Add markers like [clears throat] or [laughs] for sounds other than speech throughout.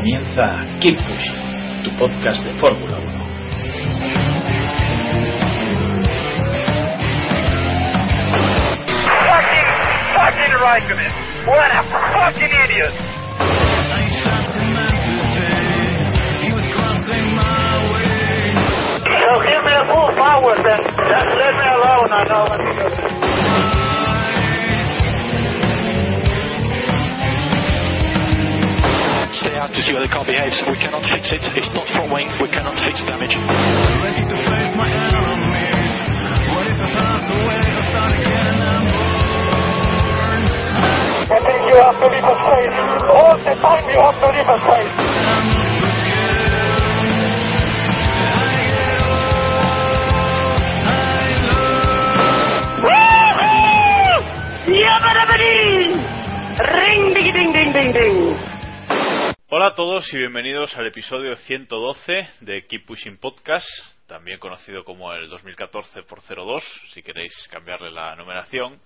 Comienza Keep Pushing, tu podcast de Fórmula 1. Fucking, fucking Raikkonen. What a fucking idiot. So give me a full power then. Just let me alone, I know what to do. Out to see how the car behaves. We cannot fix it. It's not front wing. We cannot fix the damage. I think you have to leave a space. All the time you have to leave a space. Ring ding ding ding ding ding. Hola a todos y bienvenidos al episodio 112 de Keep Pushing Podcast, también conocido como el 2014 por 02, si queréis cambiarle la numeración.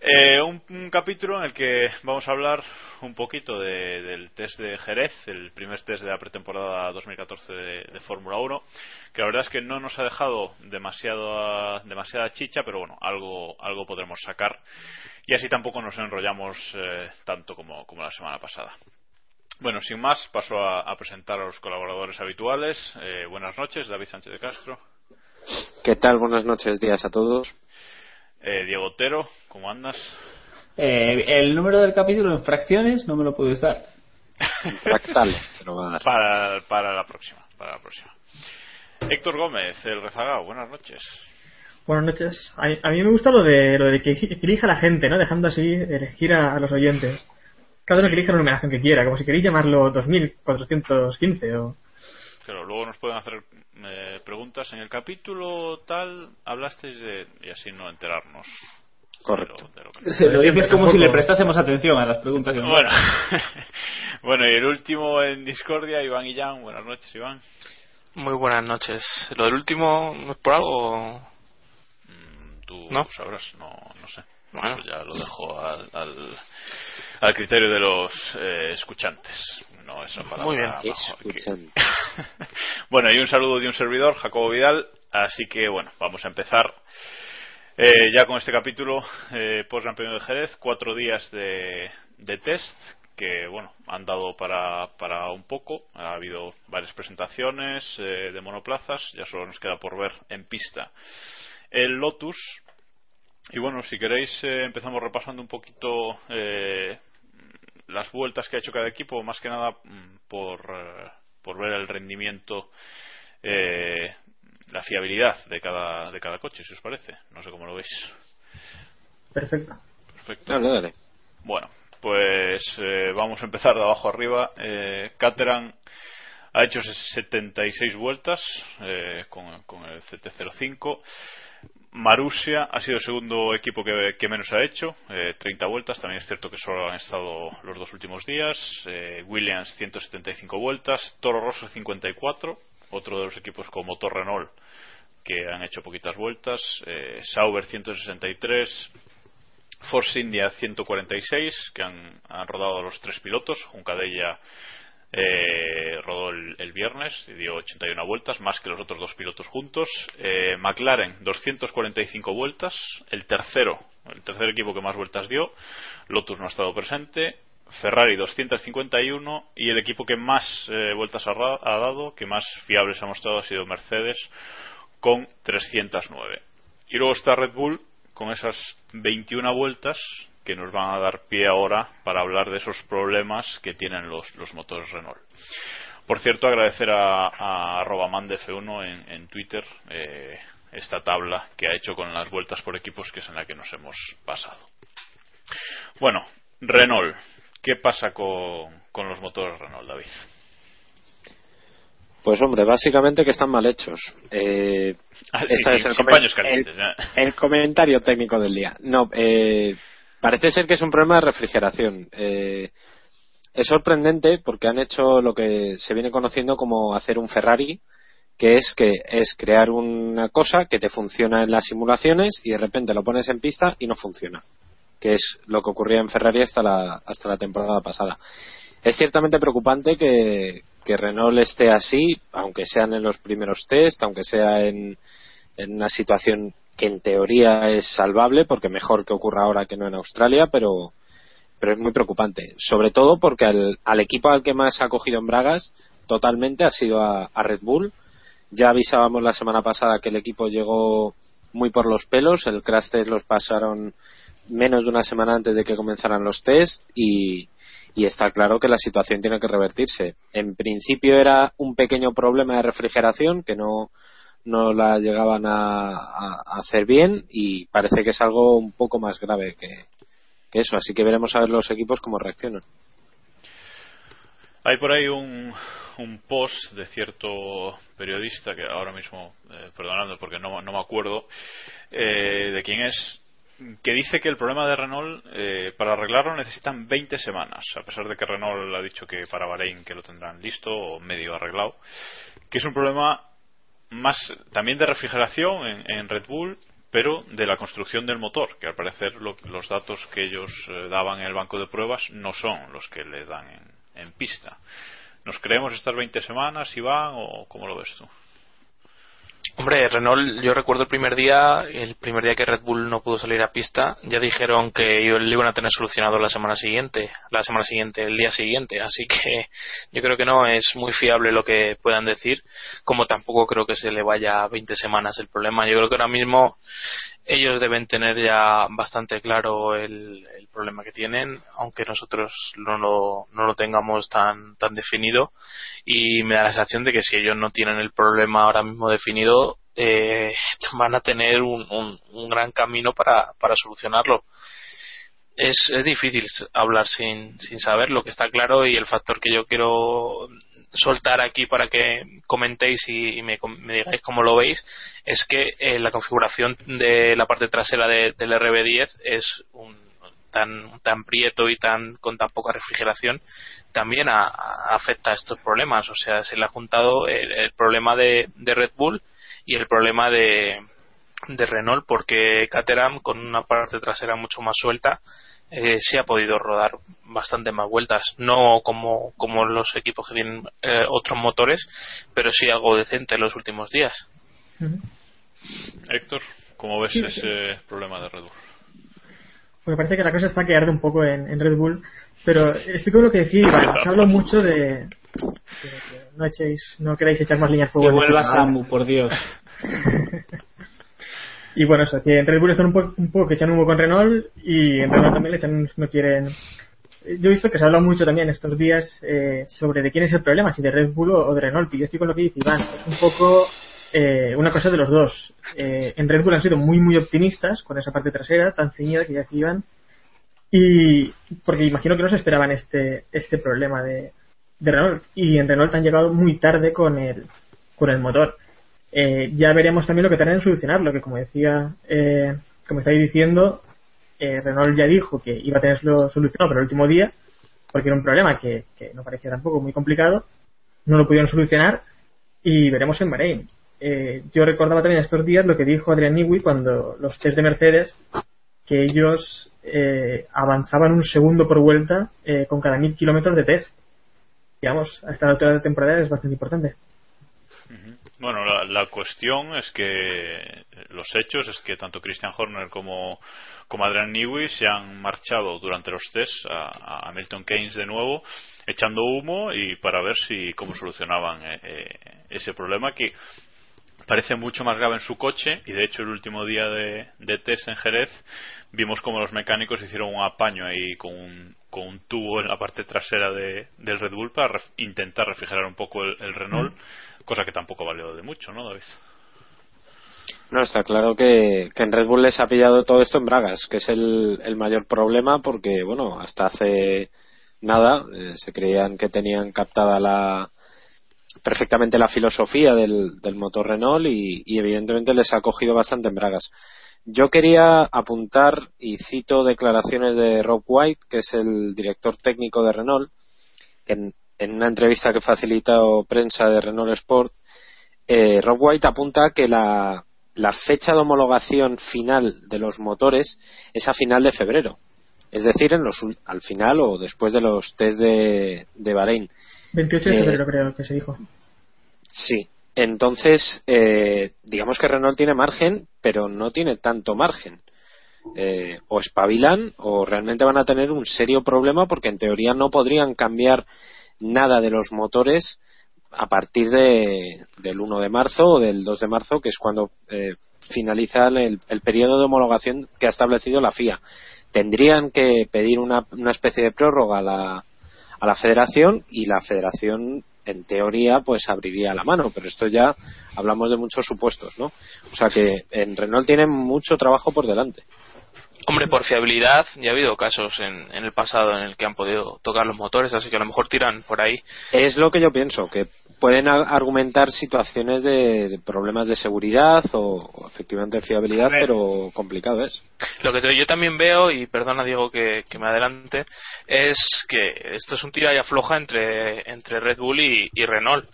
Eh, un, capítulo en el que vamos a hablar un poquito de- del test de Jerez, el primer test de la pretemporada 2014 de, de Fórmula 1, que la verdad es que no nos ha dejado demasiado, demasiada chicha, pero bueno, algo, algo podremos sacar y así tampoco nos enrollamos eh, tanto como la semana pasada. Bueno, sin más, paso a, a presentar a los colaboradores habituales. Eh, buenas noches, David Sánchez de Castro. ¿Qué tal? Buenas noches, días a todos. Eh, Diego Otero, ¿cómo andas? Eh, el número del capítulo en fracciones no me lo puedes dar. Fractales, te lo va a dar. Para, para la próxima, para la próxima. Héctor Gómez, el rezagado, buenas noches. Buenas noches. A, a mí me gusta lo de lo de que, que elija la gente, ¿no? Dejando así elegir a, a los oyentes. Cada uno que elija la numeración que quiera, como si queréis llamarlo 2415 o... Claro, luego nos pueden hacer eh, preguntas. En el capítulo tal hablasteis de... y así no enterarnos. Correcto. de lo- de lo que- Lo dices como si le prestásemos atención a las preguntas que nos Bueno. [laughs] bueno, y el último en Discordia, Iván y Jan. Buenas noches, Iván. Muy buenas noches. ¿Lo del último es por algo? Mm, Tú ¿No? sabrás, no, no sé. Bueno. Ya lo dejo al, al, al criterio de los eh, escuchantes. No esa palabra Muy bien. [laughs] bueno, y un saludo de un servidor, Jacobo Vidal. Así que, bueno, vamos a empezar eh, ya con este capítulo eh, post Gran Premio de Jerez. Cuatro días de, de test que, bueno, han dado para, para un poco. Ha habido varias presentaciones eh, de monoplazas. Ya solo nos queda por ver en pista el Lotus. Y bueno, si queréis, eh, empezamos repasando un poquito eh, las vueltas que ha hecho cada equipo, más que nada mm, por, eh, por ver el rendimiento, eh, la fiabilidad de cada, de cada coche, si os parece. No sé cómo lo veis. Perfecto. Perfecto. Dale, dale. Bueno, pues eh, vamos a empezar de abajo arriba. Eh, Caterham ha hecho 76 vueltas eh, con, con el CT05. Marusia ha sido el segundo equipo que, menos ha hecho, eh, 30 vueltas. También es cierto que solo han estado los dos últimos días. Eh, Williams 175 vueltas. Toro Rosso 54, otro de los equipos con motor Renault que han hecho poquitas vueltas. Eh, Sauber 163. Force India 146, que han, han rodado los tres pilotos. Juncadella eh, rodó el, viernes y dio 81 vueltas, más que los otros dos pilotos juntos. Eh, McLaren 245 vueltas, el tercero, el tercer equipo que más vueltas dio. Lotus no ha estado presente. Ferrari 251 y el equipo que más eh, vueltas ha dado, que más fiables ha mostrado, ha sido Mercedes con 309. Y luego está Red Bull con esas 21 vueltas que nos van a dar pie ahora para hablar de esos problemas que tienen los, los motores Renault. Por cierto, agradecer a, a arroba mandef1 en, en Twitter eh, esta tabla que ha hecho con las vueltas por equipos que es en la que nos hemos basado. Bueno, Renault, ¿Qué pasa con, con los motores Renault, David? Pues hombre, básicamente que están mal hechos. Eh, Ah, sí, este sí, es el, comen- el comentario técnico del día. No, eh, parece ser que es un problema de refrigeración. Eh, es sorprendente porque han hecho lo que se viene conociendo como hacer un Ferrari, que es que es crear una cosa que te funciona en las simulaciones y de repente lo pones en pista y no funciona, que es lo que ocurría en Ferrari hasta la hasta la temporada pasada. Es ciertamente preocupante que, que Renault esté así, aunque sean en los primeros test, aunque sea en, en una situación que en teoría es salvable, porque mejor que ocurra ahora que no en Australia, pero, pero es muy preocupante. Sobre todo porque al, al equipo al que más ha cogido en Bragas totalmente ha sido a, Red Bull. Ya avisábamos la semana pasada que el equipo llegó muy por los pelos, el crash test los pasaron menos de una semana antes de que comenzaran los test y está claro que la situación tiene que revertirse. En principio era un pequeño problema de refrigeración que no, no la llegaban a, hacer bien y parece que es algo un poco más grave que, que eso. Así que veremos a ver los equipos cómo reaccionan. Hay por ahí un, un post de cierto periodista que ahora mismo, eh, perdonando porque no, no me acuerdo eh, de quién es, que dice que el problema de Renault eh, para arreglarlo necesitan 20 semanas, a pesar de que Renault ha dicho que para Bahrein que lo tendrán listo o medio arreglado, que es un problema más también de refrigeración en, en Red Bull pero de la construcción del motor, que al parecer lo- los datos que ellos eh, daban en el banco de pruebas no son los que les dan en, en pista. ¿Nos creemos estas 20 semanas, Iván, o cómo lo ves tú? Hombre, Renault, yo recuerdo el primer día, el primer día que Red Bull no pudo salir a pista, ya dijeron que lo iban a tener solucionado la semana siguiente, la semana siguiente, el día siguiente, así que yo creo que no es muy fiable lo que puedan decir, como tampoco creo que se le vaya a 20 semanas el problema. Yo creo que ahora mismo ellos deben tener ya bastante claro el, problema que tienen, aunque nosotros no lo, no lo tengamos tan, tan definido. Y me da la sensación de que si ellos no tienen el problema ahora mismo definido, eh, [laughs] van a tener un, un, un gran camino para, para solucionarlo. Es, es difícil hablar sin, sin saber lo que está claro y el factor que yo quiero soltar aquí para que comentéis y, y me, me digáis cómo lo veis es que eh, la configuración de la parte trasera de- del RB10 es un, tan tan prieto y tan con tan poca refrigeración también a- afecta a estos problemas. O sea se le ha juntado el, problema de, de Red Bull y el problema de, de Renault porque Caterham con una parte trasera mucho más suelta eh, sí ha podido rodar bastante más vueltas no como como los equipos que tienen eh, otros motores pero sí algo decente en los últimos días Héctor, ¿cómo ves Sí, ese problema de Red Bull? Porque parece que la cosa está que arde un poco en, en Red Bull. Pero estoy con lo que decía Iván. Se habla mucho de, no echéis, no queráis echar más líneas fuego. Que vuelva. Samu, por Dios. [laughs] Y bueno, eso, que en Red Bull están un poco, un poco que echan humo con Renault y en Renault también le echan, no quieren. Yo he visto que se habla mucho también estos días eh, sobre de quién es el problema, si de Red Bull o de Renault. Y yo estoy con lo que dice Iván. Es un poco eh, una cosa de los dos. Eh, en Red Bull han sido muy, muy optimistas con esa parte trasera tan ceñida que ya decía Iván. Y porque imagino que no se esperaban este, este problema de, de Renault. Y en Renault han llegado muy tarde con el, con el motor. Eh, ya veremos también lo que tardan en solucionarlo, que como decía, eh, como estáis diciendo, eh, Renault ya dijo que iba a tenerlo solucionado pero el último día, porque era un problema que, que no parecía tampoco muy complicado, no lo pudieron solucionar y veremos en Bahrein. Eh, yo recordaba también estos días lo que dijo Adrian Newey cuando los test de Mercedes, que ellos eh, avanzaban un segundo por vuelta eh, con cada mil kilómetros de test. Digamos, a esta altura de temporada es bastante importante. Bueno, la, la cuestión es que los hechos es que tanto Christian Horner como, como Adrian Newey se han marchado durante los tests a, Milton Keynes de nuevo, echando humo y para ver si cómo solucionaban eh, eh, ese problema que parece mucho más grave en su coche. Y de hecho el último día de, test en Jerez vimos como los mecánicos hicieron un apaño ahí con un, con un tubo en la parte trasera de, del Red Bull para ref- intentar refrigerar un poco el, el Renault, cosa que tampoco valió de mucho, ¿no, David? No, está claro que, en Red Bull les ha pillado todo esto en Bragas, que es el, el mayor problema porque, bueno, hasta hace nada, eh, se creían que tenían captada la perfectamente la filosofía del, del motor Renault y, y, evidentemente les ha cogido bastante en bragas. Yo quería apuntar y cito declaraciones de Rob White, que es el director técnico de Renault, que en, una entrevista que facilitó prensa de Renault Sport, eh, Rob White apunta que la, la fecha de homologación final de los motores es a final de febrero. Es decir, en los, al final o después de los test de, de Bahrein. 28 de febrero creo que se dijo. Sí. Entonces, eh, digamos que Renault tiene margen, pero no tiene tanto margen. Eh, o espabilan o realmente van a tener un serio problema porque en teoría no podrían cambiar nada de los motores a partir de, del 1 de marzo o del 2 de marzo, que es cuando eh, finaliza el, el, periodo de homologación que ha establecido la FIA. Tendrían que pedir una, una especie de prórroga a la, a la federación y la federación en teoría pues abriría la mano pero esto ya hablamos de muchos supuestos no o sea que en Renault tienen mucho trabajo por delante Hombre, por fiabilidad, ya ha habido casos en, en, el pasado en el que han podido tocar los motores, así que a lo mejor tiran por ahí. Es lo que yo pienso, que pueden argumentar situaciones de, de problemas de seguridad o, o efectivamente de fiabilidad, pero complicado es. Lo que yo también veo, y perdona Diego que, que me adelante, es que esto es un tira y afloja entre, entre Red Bull y, y Renault.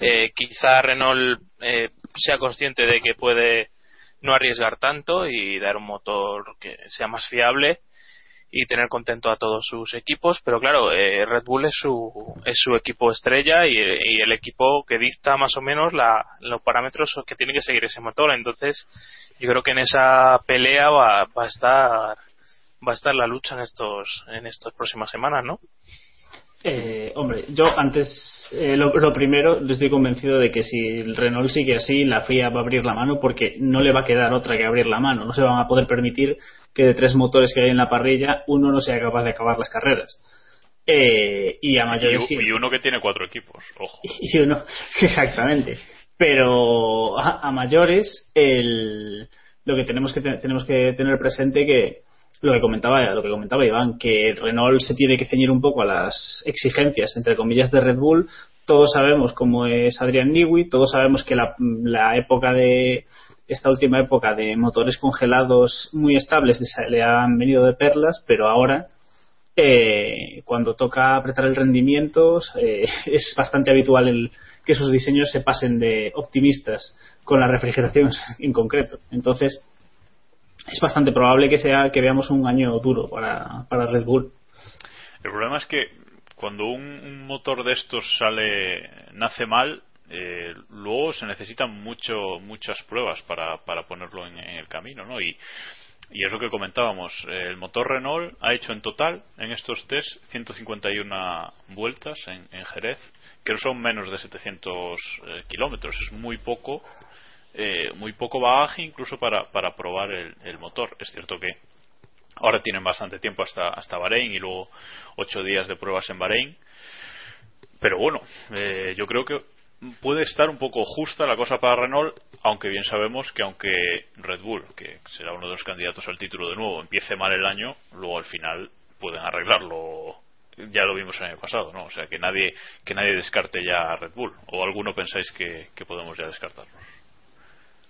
Eh, quizá Renault eh, sea consciente de que puede no arriesgar tanto y dar un motor que sea más fiable y tener contento a todos sus equipos. Pero claro eh, Red Bull es su es su equipo estrella y, y, el equipo que dicta más o menos la, los parámetros que tiene que seguir ese motor. Entonces yo creo que en esa pelea va, va a estar va a estar la lucha en estos en estas próximas semanas no eh, hombre, yo antes, eh, lo, lo, primero, estoy convencido de que si el Renault sigue así, la FIA va a abrir la mano porque no le va a quedar otra que abrir la mano. No se van a poder permitir que de tres motores que hay en la parrilla, uno no sea capaz de acabar las carreras. Eh, y a mayores. Y, y, uno que tiene cuatro equipos, ojo. [laughs] Y uno, [laughs] exactamente. Pero a, a mayores, el, lo que tenemos que, tenemos que tener presente que lo que comentaba lo que comentaba Iván que Renault se tiene que ceñir un poco a las exigencias entre comillas de Red Bull. Todos sabemos cómo es Adrian Newey todos sabemos que la, la época de esta última época de motores congelados muy estables le han venido de perlas pero ahora eh, cuando toca apretar el rendimiento eh, [laughs] es bastante habitual el, que sus diseños se pasen de optimistas con la refrigeración [laughs] en concreto. Entonces es bastante probable que sea que veamos un año duro para, para Red Bull. El problema es que cuando un, un motor de estos sale nace mal, eh, luego se necesitan mucho muchas pruebas para, para ponerlo en, el camino, ¿no? Y, y es lo que comentábamos, eh, el motor Renault ha hecho en total en estos test 151 vueltas en, en Jerez, que son menos de 700 eh, kilómetros, es muy poco eh, muy poco bagaje incluso para, para probar el, el, motor. Es cierto que ahora tienen bastante tiempo hasta, hasta Bahrein y luego ocho días de pruebas en Bahrein. Pero bueno, eh, yo creo que puede estar un poco justa la cosa para Renault, aunque bien sabemos que aunque Red Bull, que será uno de los candidatos al título de nuevo, empiece mal el año, luego al final pueden arreglarlo ya lo vimos el año pasado, ¿no? O sea, que nadie, que nadie descarte ya a Red Bull. ¿O alguno pensáis que, que podemos ya descartarlos?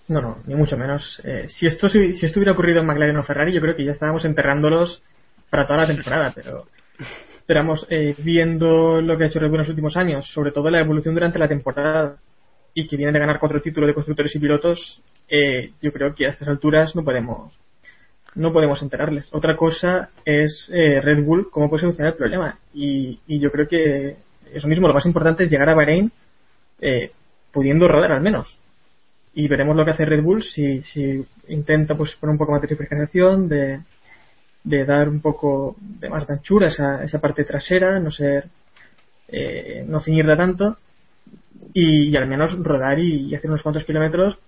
No, no, ni mucho menos. Eh, si, esto, si, si esto hubiera ocurrido en McLaren o Ferrari, yo creo que ya estábamos enterrándolos para toda la temporada, pero esperamos eh, viendo lo que ha hecho Red Bull en los últimos años, sobre todo la evolución durante la temporada y que vienen de ganar cuatro títulos de constructores y pilotos, eh, yo creo que a estas alturas no podemos no podemos enterarles. Otra cosa es eh, Red Bull, cómo puede solucionar el problema. Y, y, yo creo que eso mismo, lo más importante es llegar a Bahrein eh, pudiendo rodar al menos y veremos lo que hace Red Bull si, si intenta pues poner un poco más de refrigeración de, de dar un poco de más de anchura esa, esa parte trasera no ser eh, no ceñirla tanto y, y, al menos rodar y, hacer unos cuantos kilómetros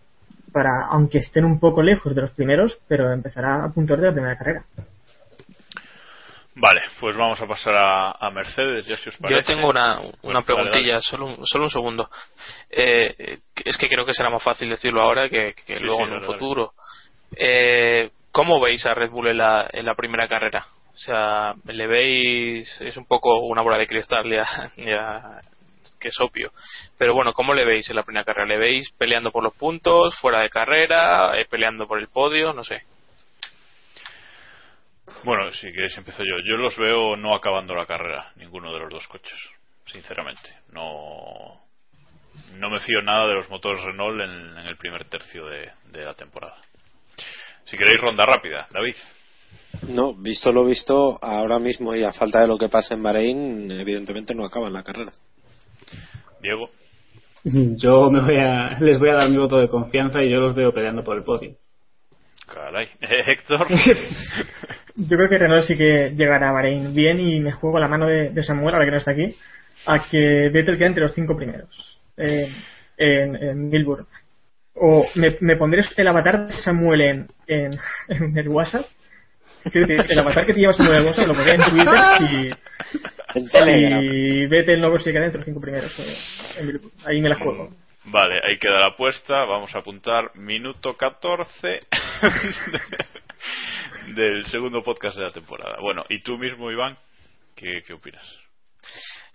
para aunque estén un poco lejos de los primeros pero empezar a puntuar de la primera carrera Vale, pues vamos a pasar a, a Mercedes, ya si os parece. Yo tengo una, una preguntilla, dale, dale. Solo, un, solo un segundo. Eh, es que creo que será más fácil decirlo ahora que, que sí, luego sí, en un futuro. Eh, ¿Cómo veis a Red Bull en la, en la primera carrera? sea, le veis, es un poco una bola de cristal ya, [laughs] ya que es obvio. Pero bueno, ¿cómo le veis en la primera carrera? ¿Le veis peleando por los puntos, fuera de carrera, eh, peleando por el podio? No sé. Bueno, si queréis empiezo yo. Yo los veo no acabando la carrera, ninguno de los dos coches, sinceramente. No, no me fío nada de los motores Renault en, en el primer tercio de, de la temporada. Si queréis ronda rápida, David. No, visto lo visto, ahora mismo y a falta de lo que pasa en Bahrein, evidentemente no acaban la carrera. Diego. [laughs] Yo me voy a, les voy a dar mi voto de confianza y yo los veo peleando por el podio. Caray. [laughs] Héctor. [laughs] Yo creo que Renault sí que llegará a Bahrein bien y me juego la mano de, de Samuel, ahora que no está aquí, a que Vettel quede entre los cinco primeros eh, en, en Milburn. O me, me pondré el avatar de Samuel en, en, [laughs] en el WhatsApp. Quiero decir, el [laughs] avatar que te lleva Samuel en el WhatsApp lo pondré en Twitter Telegram. si Vettel no consigue quedar entre los cinco primeros eh, en Milburn. Ahí me la juego. Vale, ahí queda la apuesta. Vamos a apuntar minuto 14 [laughs] del segundo podcast de la temporada. Bueno, ¿y tú mismo, Iván? ¿Qué, qué opinas?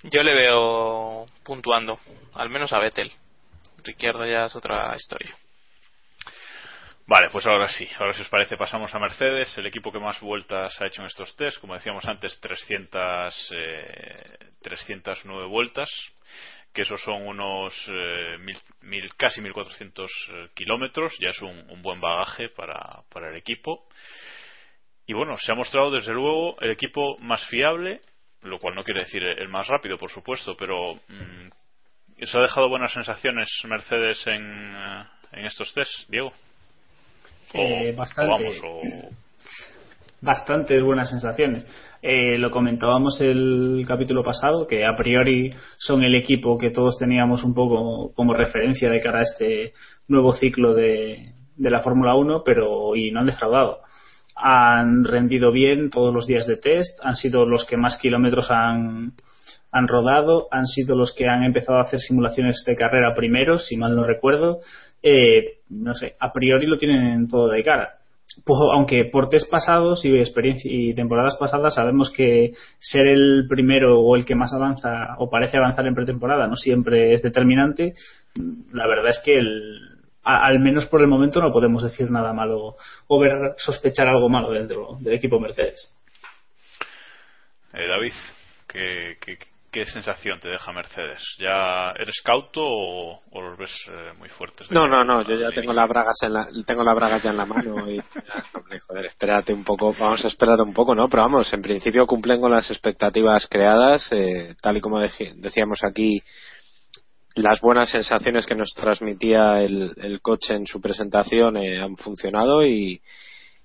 Yo le veo puntuando, al menos a Vettel. Ricciardo ya es otra historia. Vale, pues ahora sí. Ahora, si os parece, pasamos a Mercedes, el equipo que más vueltas ha hecho en estos test. Como decíamos antes, 300, eh, 309 vueltas, que esos son unos eh, mil, mil- casi 1.400 eh, kilómetros. Ya es un, un buen bagaje para, para el equipo. Y bueno, se ha mostrado desde luego el equipo más fiable, lo cual no quiere decir el más rápido, por supuesto, pero mm, ¿se ha dejado buenas sensaciones Mercedes en, eh, en estos test, Diego? O- Eh, o bastante. vamos, o- bastantes buenas sensaciones. Eh, lo comentábamos el capítulo pasado, que a priori son el equipo que todos teníamos un poco como referencia de cara a este nuevo ciclo de, de la Fórmula 1, pero y no han defraudado. Han rendido bien todos los días de test, han sido los que más kilómetros han, rodado, han sido los que han empezado a hacer simulaciones de carrera primero, si mal no recuerdo. Eh, no sé, a priori lo tienen todo de cara pues, aunque por test pasados y y temporadas pasadas sabemos que ser el primero o el que más avanza o parece avanzar en pretemporada no siempre es determinante la verdad es que el, a- al menos por el momento no podemos decir nada malo o ver sospechar algo malo dentro del equipo Mercedes Eh, David, ¿qué, qué, qué sensación te deja Mercedes? ¿Ya eres cauto o, o los ves eh, muy fuertes? No, no, no, yo ya tengo las bragas en la, tengo las bragas ya en la mano y ya, hombre, joder, espérate un poco, vamos a esperar un poco, ¿no? Pero vamos, en principio cumplen con las expectativas creadas, eh, tal y como decíamos aquí, las buenas sensaciones que nos transmitía el, el coche en su presentación eh, han funcionado y,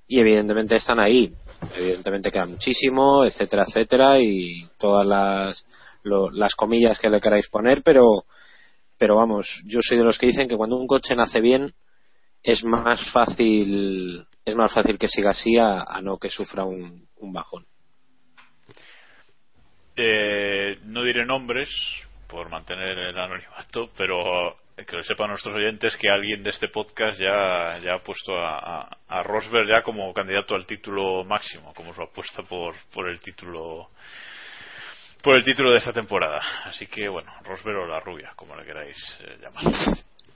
y evidentemente están ahí. Evidentemente queda muchísimo, etcétera, etcétera, y todas las, lo- las comillas que le queráis poner, pero pero vamos, yo soy de los que dicen que cuando un coche nace bien es más fácil es más fácil que siga así a, no que sufra un, un bajón. Eh, no diré nombres por mantener el anonimato, pero que lo sepan nuestros oyentes que alguien de este podcast ya, ya ha puesto a, a, a Rosberg ya como candidato al título máximo, como su apuesta por, por el título por el título de esta temporada. Así que bueno, Rosberg o la rubia, como le queráis eh, llamar.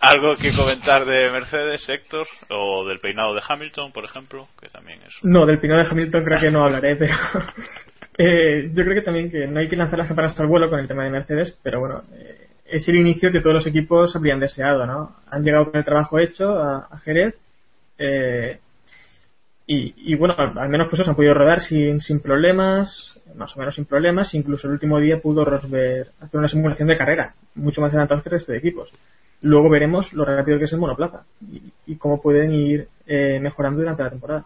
¿Algo que comentar de Mercedes, Héctor? ¿O del peinado de Hamilton, por ejemplo? Que también es un- No, del pino de Hamilton creo que no hablaré, pero [laughs] eh, yo creo que también que no hay que lanzar las campanas hasta el vuelo con el tema de Mercedes, pero bueno, eh, es el inicio que todos los equipos habrían deseado, ¿no? Han llegado con el trabajo hecho a, a Jerez eh, y, y bueno, al, al menos pues eso, han podido rodar sin, sin problemas, más o menos sin problemas, incluso el último día pudo Rosberg hacer una simulación de carrera, mucho más adelantados que el resto de equipos. Luego veremos lo rápido que es el monoplaza y, y cómo pueden ir eh, mejorando durante la temporada.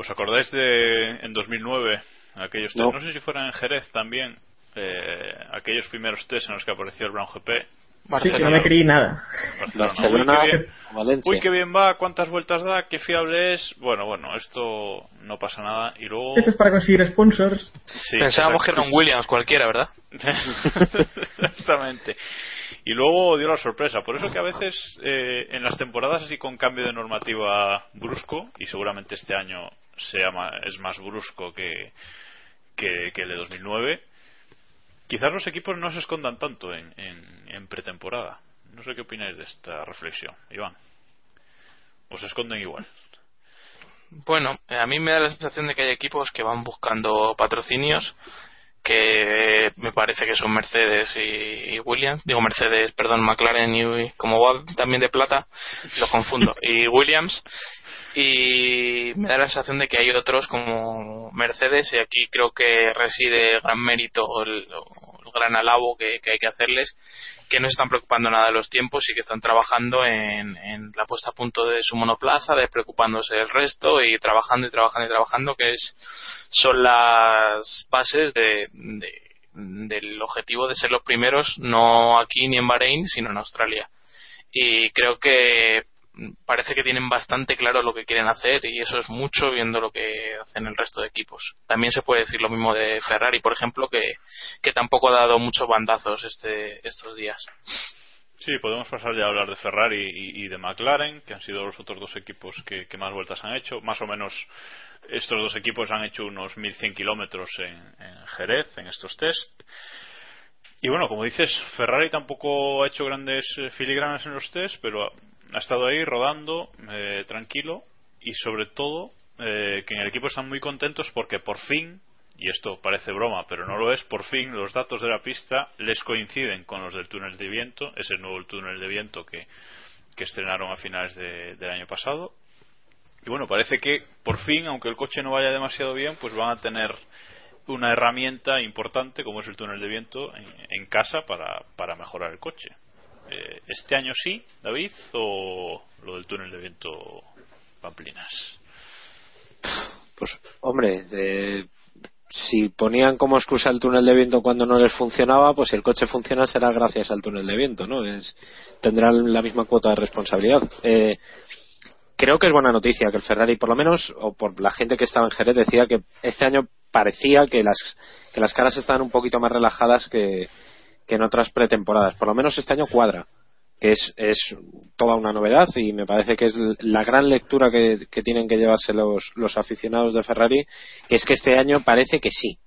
¿Os acordáis de en 2009 aquellos test? No. No sé si fueran en Jerez también, eh, aquellos primeros test en los que apareció el Brown GP. Sí, que no me creí nada. Barcelona Uy, qué bien. o Valencia. Uy, qué bien va, cuántas vueltas da, qué fiable es. Bueno, bueno, esto no pasa nada. Y luego. Esto es para conseguir sponsors. Sí, Pensábamos que era un Williams cualquiera, ¿verdad? [laughs] Exactamente. Y luego dio la sorpresa. Por eso que a veces eh, en las temporadas así con cambio de normativa brusco, y seguramente este año sea ma- es más brusco que, que, que el de 2009. Quizás los equipos no se escondan tanto en, en, en pretemporada. No sé qué opináis de esta reflexión, Iván. ¿O se esconden igual? Bueno, a mí me da la sensación de que hay equipos que van buscando patrocinios que me parece que son Mercedes y, y Williams, digo Mercedes, perdón, McLaren y como va también de plata, los confundo, [laughs] y Williams y me da la sensación de que hay otros como Mercedes y aquí creo que reside gran mérito o el, gran alabo que, que hay que hacerles que no se están preocupando nada de los tiempos y que están trabajando en, en la puesta a punto de su monoplaza, despreocupándose del resto y trabajando y trabajando y trabajando, que es son las bases de- del objetivo de ser los primeros, no aquí ni en Bahrein, sino en Australia. Y creo que parece que tienen bastante claro lo que quieren hacer y eso es mucho viendo lo que hacen el resto de equipos. También se puede decir lo mismo de Ferrari, por ejemplo, que, que tampoco ha dado muchos bandazos este, estos días. Sí, podemos pasar ya a hablar de Ferrari y, de McLaren, que han sido los otros dos equipos que, que más vueltas han hecho. Más o menos estos dos equipos han hecho unos 1100 kilómetros en, en Jerez, en estos test. Y bueno, como dices, Ferrari tampoco ha hecho grandes eh, filigranas en los test, pero ha, estado ahí rodando eh, tranquilo y sobre todo eh, que en el equipo están muy contentos porque por fin, y esto parece broma, pero no lo es, por fin los datos de la pista les coinciden con los del túnel de viento, ese nuevo túnel de viento que, que estrenaron a finales de- del año pasado. Y bueno, parece que por fin, aunque el coche no vaya demasiado bien, pues van a tener una herramienta importante como es el túnel de viento en, en casa para, para mejorar el coche. Eh, ¿Este año sí, David, o lo del túnel de viento Pamplinas? Pues, hombre, si ponían como excusa el túnel de viento cuando no les funcionaba, pues si el coche funciona será gracias al túnel de viento, ¿no? Es, tendrán la misma cuota de responsabilidad. Eh, creo que es buena noticia que el Ferrari, por lo menos, o por la gente que estaba en Jerez, decía que este año parecía que las, que las caras estaban un poquito más relajadas que, que en otras pretemporadas. Por lo menos este año cuadra que es, es toda una novedad y me parece que es la gran lectura que, que tienen que llevarse los, los aficionados de Ferrari, que es que este año parece que sí,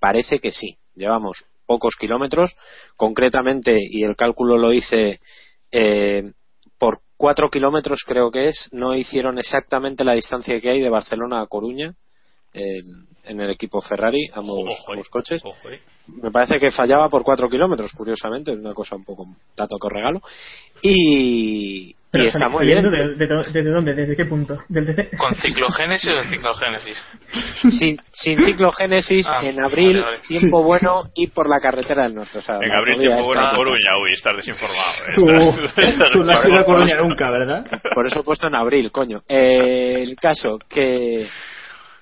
parece que sí. Llevamos pocos kilómetros, concretamente, y el cálculo lo hice eh, por cuatro kilómetros creo que es, no hicieron exactamente la distancia que hay de Barcelona a Coruña eh, en el equipo Ferrari, ambos, Ojo, eh. ambos coches Ojo, eh. me parece que fallaba por 4 kilómetros, curiosamente, es una cosa un poco dato que os regalo. Y, y está muy bien. de, de ¿Desde dónde? ¿Desde qué punto? ¿Con ciclogénesis o sin ciclogénesis? Sin, sin ciclogénesis, Ah, en abril, vale, vale. tiempo bueno y por la carretera del norte. O sea, En abril tiempo bueno en Coruña, uy, estás desinformado. eh. Tú, Estás- tú no has ido a Coruña nunca, ¿verdad? Por eso he puesto en abril, coño. Eh, el caso que,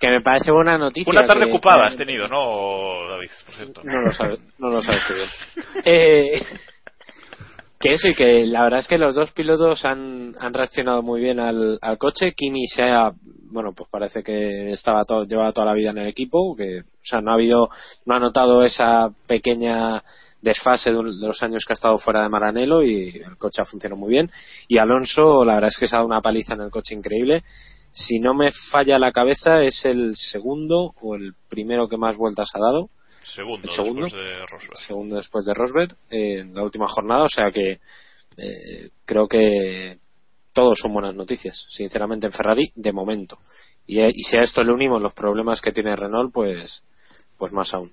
que me parece buena noticia. Una tarde que- ocupada has tenido, ¿no, David? Por cierto. No lo sabes, no lo sabes tú bien. [laughs] Eh, [laughs] que eso y que la verdad es que los dos pilotos han, han reaccionado muy bien al, al coche. Kimi se ha, bueno, pues parece que estaba todo, llevaba toda la vida en el equipo, que, o sea, no ha habido, no ha notado esa pequeña desfase de, un- de los años que ha estado fuera de Maranello y el coche ha funcionado muy bien. Y Alonso, la verdad es que se ha dado una paliza en el coche increíble. Si no me falla la cabeza, es el segundo o el primero que más vueltas ha dado Segundo, el segundo, después de Rosberg. segundo después de Rosberg eh, en la última jornada, o sea que eh, creo que todos son buenas noticias, sinceramente en Ferrari de momento. Y, eh, y si a esto le unimos los problemas que tiene Renault, pues pues más aún.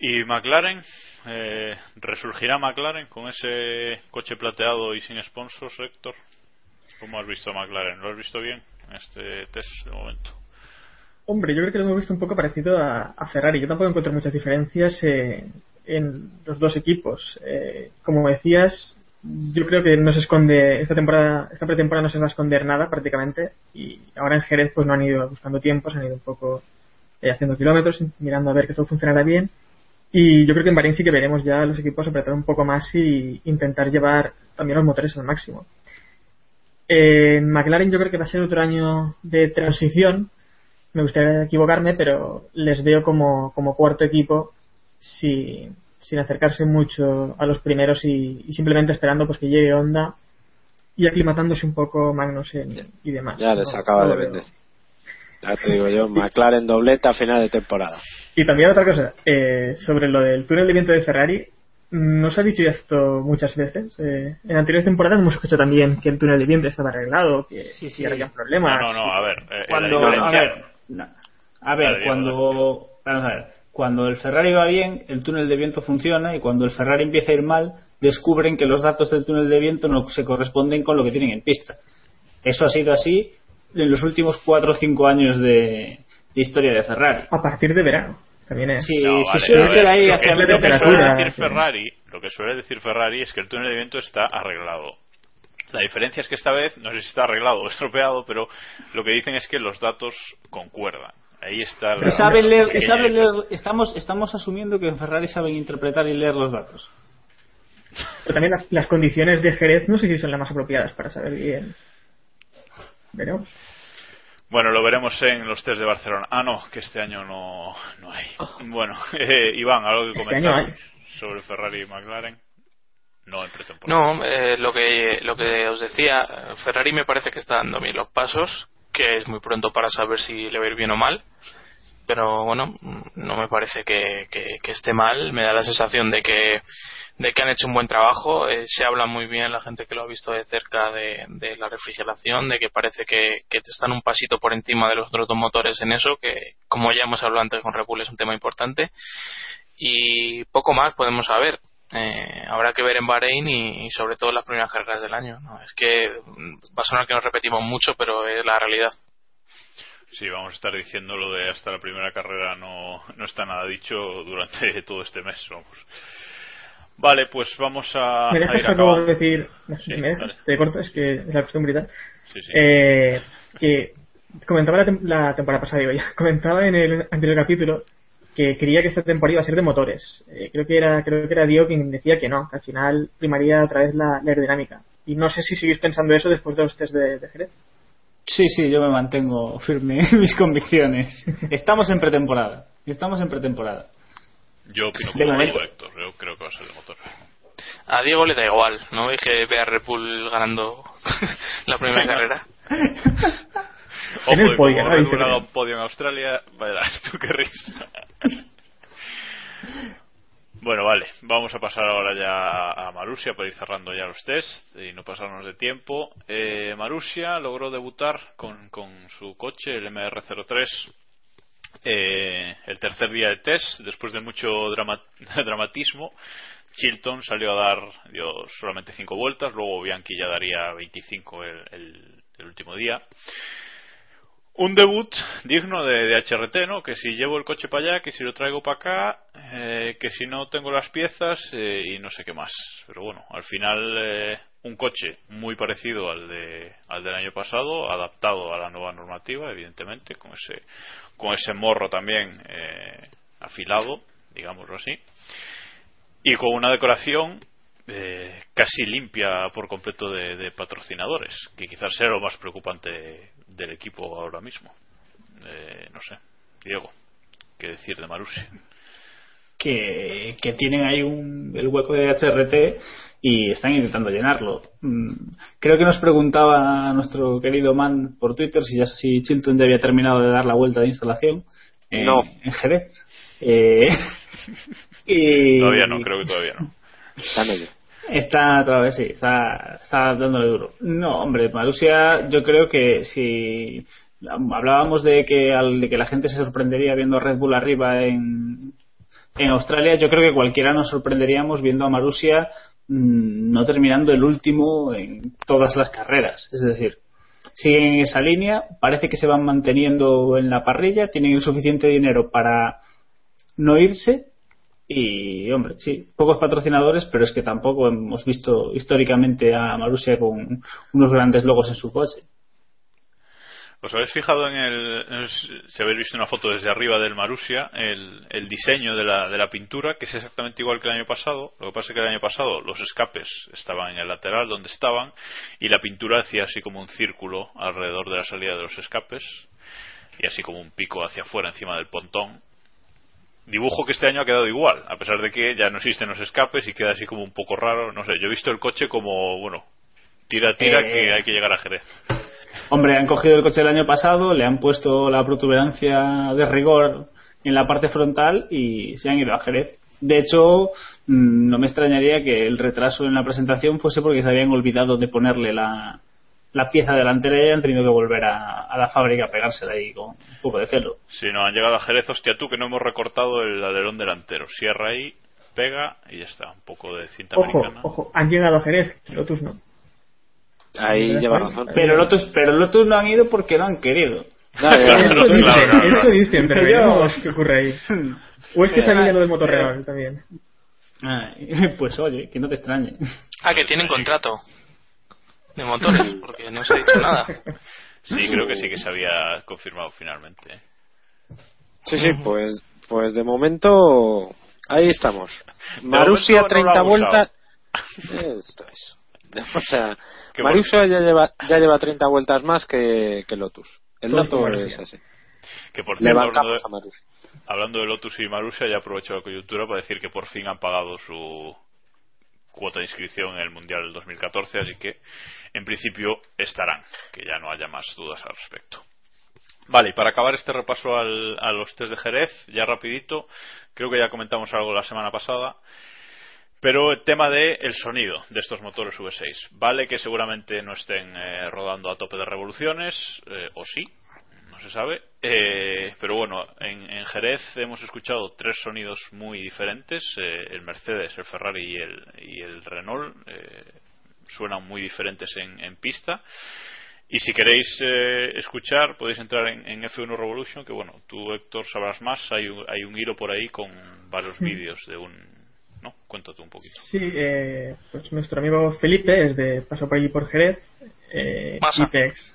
Y McLaren, eh, ¿resurgirá McLaren con ese coche plateado y sin sponsors, Héctor? ¿Cómo has visto McLaren? ¿Lo has visto bien en este test de momento? Hombre, yo creo que lo hemos visto un poco parecido a, Ferrari. Yo tampoco encuentro muchas diferencias eh, en los dos equipos. Eh, como decías, yo creo que no se esconde esta temporada, esta pretemporada no se va a esconder nada prácticamente. Y ahora en Jerez pues no han ido buscando tiempos, han ido un poco eh, haciendo kilómetros, mirando a ver que todo funcionará bien. Y yo creo que en Bahrein sí que veremos ya a los equipos apretar un poco más y intentar llevar también los motores al máximo. Eh, En McLaren yo creo que va a ser otro año de transición. Me gustaría equivocarme, pero les veo como, como cuarto equipo si- sin acercarse mucho a los primeros y, y simplemente esperando pues que llegue Honda y aclimatándose un poco Magnussen y demás. Ya les acaba de bendecir. Ya te digo yo, McLaren dobleta a final de temporada. Y también otra cosa, eh, sobre lo del túnel de viento de Ferrari, nos ha dicho ya esto muchas veces. Eh, en anteriores temporadas hemos escuchado también que el túnel de viento estaba arreglado, que Sí, había problemas. No, no, no, a ver. eh, cuando a ver, no. a ver, Vale, Diego, cuando vamos a ver, cuando el Ferrari va bien el túnel de viento funciona y cuando el Ferrari empieza a ir mal descubren que los datos del túnel de viento no se corresponden con lo que tienen en pista eso ha sido así en los últimos cuatro o cinco años de, de historia de Ferrari A partir de verano. También es. Sí, No, si vale, suele ser ahí lo que- lo suele temperatura, decir. Ferrari, lo que suele decir Ferrari es que el túnel de viento está arreglado. La diferencia es que esta vez, no sé si está arreglado o estropeado, pero lo que dicen es que los datos concuerdan. Ahí está la- saben leer- estamos, estamos asumiendo que en Ferrari saben interpretar y leer los datos. Pero también las, las condiciones de Jerez no sé si son las más apropiadas para saber bien. Veremos. Bueno, lo veremos en los test de Barcelona. Ah, no, que este año no, no hay. Bueno, [laughs] eh, Iván, algo que Este comentar sobre Ferrari y McLaren. No en pretemporada. No, eh, lo que lo que os decía, Ferrari me parece que está dando bien los pasos, que es muy pronto para saber si le va a ir bien o mal. Pero bueno, no me parece que, que- esté mal. Me da la sensación de que de que han hecho un buen trabajo. Eh, se habla muy bien la gente que lo ha visto de cerca de, de la refrigeración, de que parece que, que están un pasito por encima de los otros dos motores en eso, que como ya hemos hablado antes con Red es un tema importante. Y poco más podemos saber. Eh, habrá que ver en Bahrein y, sobre todo en las primeras carreras del año. ¿no? Es que va a sonar que nos repetimos mucho, pero es la realidad. Sí, vamos a estar diciendo lo de hasta la primera carrera no, no está nada dicho durante [laughs] todo este mes. Vamos. Vale, pues vamos a, ¿Me a dejas acabo de decir? Te corto, es que es la costumbre y tal. Sí, sí. Eh, que comentaba la, tem- la temporada pasada, digo ya, [laughs] comentaba en el anterior capítulo que creía que esta temporada iba a ser de motores. Eh, creo que era creo que era Dio quien decía que no, que al final primaría otra vez la, la aerodinámica. Y no sé si seguís pensando eso después de los test de, de Jerez. Sí, sí, yo me mantengo firme en mis convicciones. Estamos en pretemporada. Estamos en pretemporada. Yo opino como momento. Diego Héctor. Yo creo que va a ser de motor. A Diego le da igual, ¿no? Ve que ve a Red Bull ganando [laughs] la primera carrera. Ojo, [laughs] En el y podio, como ¿no? Un podio en Australia, [laughs] verás tú qué risa. Bueno, vale, vamos a pasar ahora ya a Marusia para ir cerrando ya los test y no pasarnos de tiempo. Eh, Marusia logró debutar con, con su coche, el MR03, eh, el tercer día de test, después de mucho drama- [laughs] dramatismo. Chilton salió a dar solamente 5 vueltas, luego Bianchi ya daría 25 el, el- el último día. Un debut digno de, HRT, ¿no? Que si llevo el coche para allá, que si lo traigo para acá, eh, que si no tengo las piezas eh, y no sé qué más. Pero bueno, al final eh, un coche muy parecido al de al del año pasado, adaptado a la nueva normativa, evidentemente, con ese con ese morro también eh, afilado, digámoslo así, y con una decoración eh, casi limpia por completo de, de patrocinadores, que quizás sea lo más preocupante del equipo ahora mismo. Eh, no sé, Diego, ¿qué decir de Marusia? que, que tienen ahí un, el hueco de HRT y están intentando llenarlo. Mm, Creo que nos preguntaba nuestro querido man por Twitter si ya si Chilton ya había terminado de dar la vuelta de instalación en, No. en Jerez. Eh, [laughs] y Todavía no, creo que todavía no. [laughs] Está vez, sí, está, está dándole duro. No, hombre, Marusia, yo creo que si hablábamos de que, al, de que la gente se sorprendería viendo a Red Bull arriba en, en Australia, yo creo que cualquiera nos sorprenderíamos viendo a Marusia mm, no terminando el último en todas las carreras. Es decir, siguen en esa línea, parece que se van manteniendo en la parrilla, tienen el suficiente dinero para no irse y, hombre, sí, pocos patrocinadores, pero es que tampoco hemos visto históricamente a Marusia con unos grandes logos en su coche. ¿Os habéis fijado en el. si habéis visto una foto desde arriba del Marusia, el, el diseño de la, de la pintura, que es exactamente igual que el año pasado? Lo que pasa es que el año pasado los escapes estaban en el lateral donde estaban y la pintura hacía así como un círculo alrededor de la salida de los escapes y así como un pico hacia afuera encima del pontón. Dibujo que este año ha quedado igual, a pesar de que ya no existen los escapes y queda así como un poco raro. No sé, yo he visto el coche como, bueno, tira, tira, Eh. que hay que llegar a Jerez. Hombre, han cogido el coche del año pasado, le han puesto la protuberancia de rigor en la parte frontal y se han ido a Jerez. De hecho, mm, no me extrañaría que el retraso en la presentación fuese porque se habían olvidado de ponerle la, la pieza delantera y hayan tenido que volver a, a la fábrica a pegársela ahí con un poco de celo. Si no, han llegado a Jerez, hostia tú, que no hemos recortado el alerón delantero. Cierra ahí, pega y ya está. Un poco de cinta Ojo, americana. ojo, han llegado a Jerez, Lotus no. Ahí lleva razón. Pero Lotus, pero Lotus no han ido porque no han querido. No, [laughs] ya- Eso claro, dicen, claro. eso dicen, pero Yo- veremos qué ocurre ahí. [laughs] O es que Pero- sabía lo del motorreal también. Ay, [laughs] pues oye, que no te extrañe. Ah, que tienen contrato de motores, [laughs] porque no se ha dicho nada. Sí, creo que sí que se había confirmado finalmente. ¿eh? Sí, sí, pues, pues de momento ahí estamos. Marusia no lo 30 ha vueltas. [laughs] Esto es. [laughs] O sea, Marusia ya lleva, ya lleva 30 vueltas más que, que Lotus. El dato es así. Que por cierto, hablando de, a Marusia. hablando de Lotus y Marussia, ya aprovecho la coyuntura para decir que por fin han pagado su cuota de inscripción en el Mundial del 2014, así que en principio estarán, que ya no haya más dudas al respecto. Vale, y para acabar este repaso al- a los test de Jerez, ya rapidito, creo que ya comentamos algo la semana pasada, pero el tema de el sonido de estos motores V6. Vale que seguramente no estén eh, rodando a tope de revoluciones, eh, o sí, no se sabe. Eh, pero bueno, en, en Jerez hemos escuchado tres sonidos muy diferentes: eh, el Mercedes, el Ferrari y el, y el Renault. eh, suenan muy diferentes en, en pista. Y si queréis eh, escuchar, podéis entrar en, en F1 Revolution, que bueno, tú Héctor sabrás más. Hay un, hay un hilo por ahí con varios vídeos de un. ¿No? Cuéntate un poquito. Sí, eh, pues nuestro amigo Felipe es de paso por allí por Jerez. Eh. Ipex.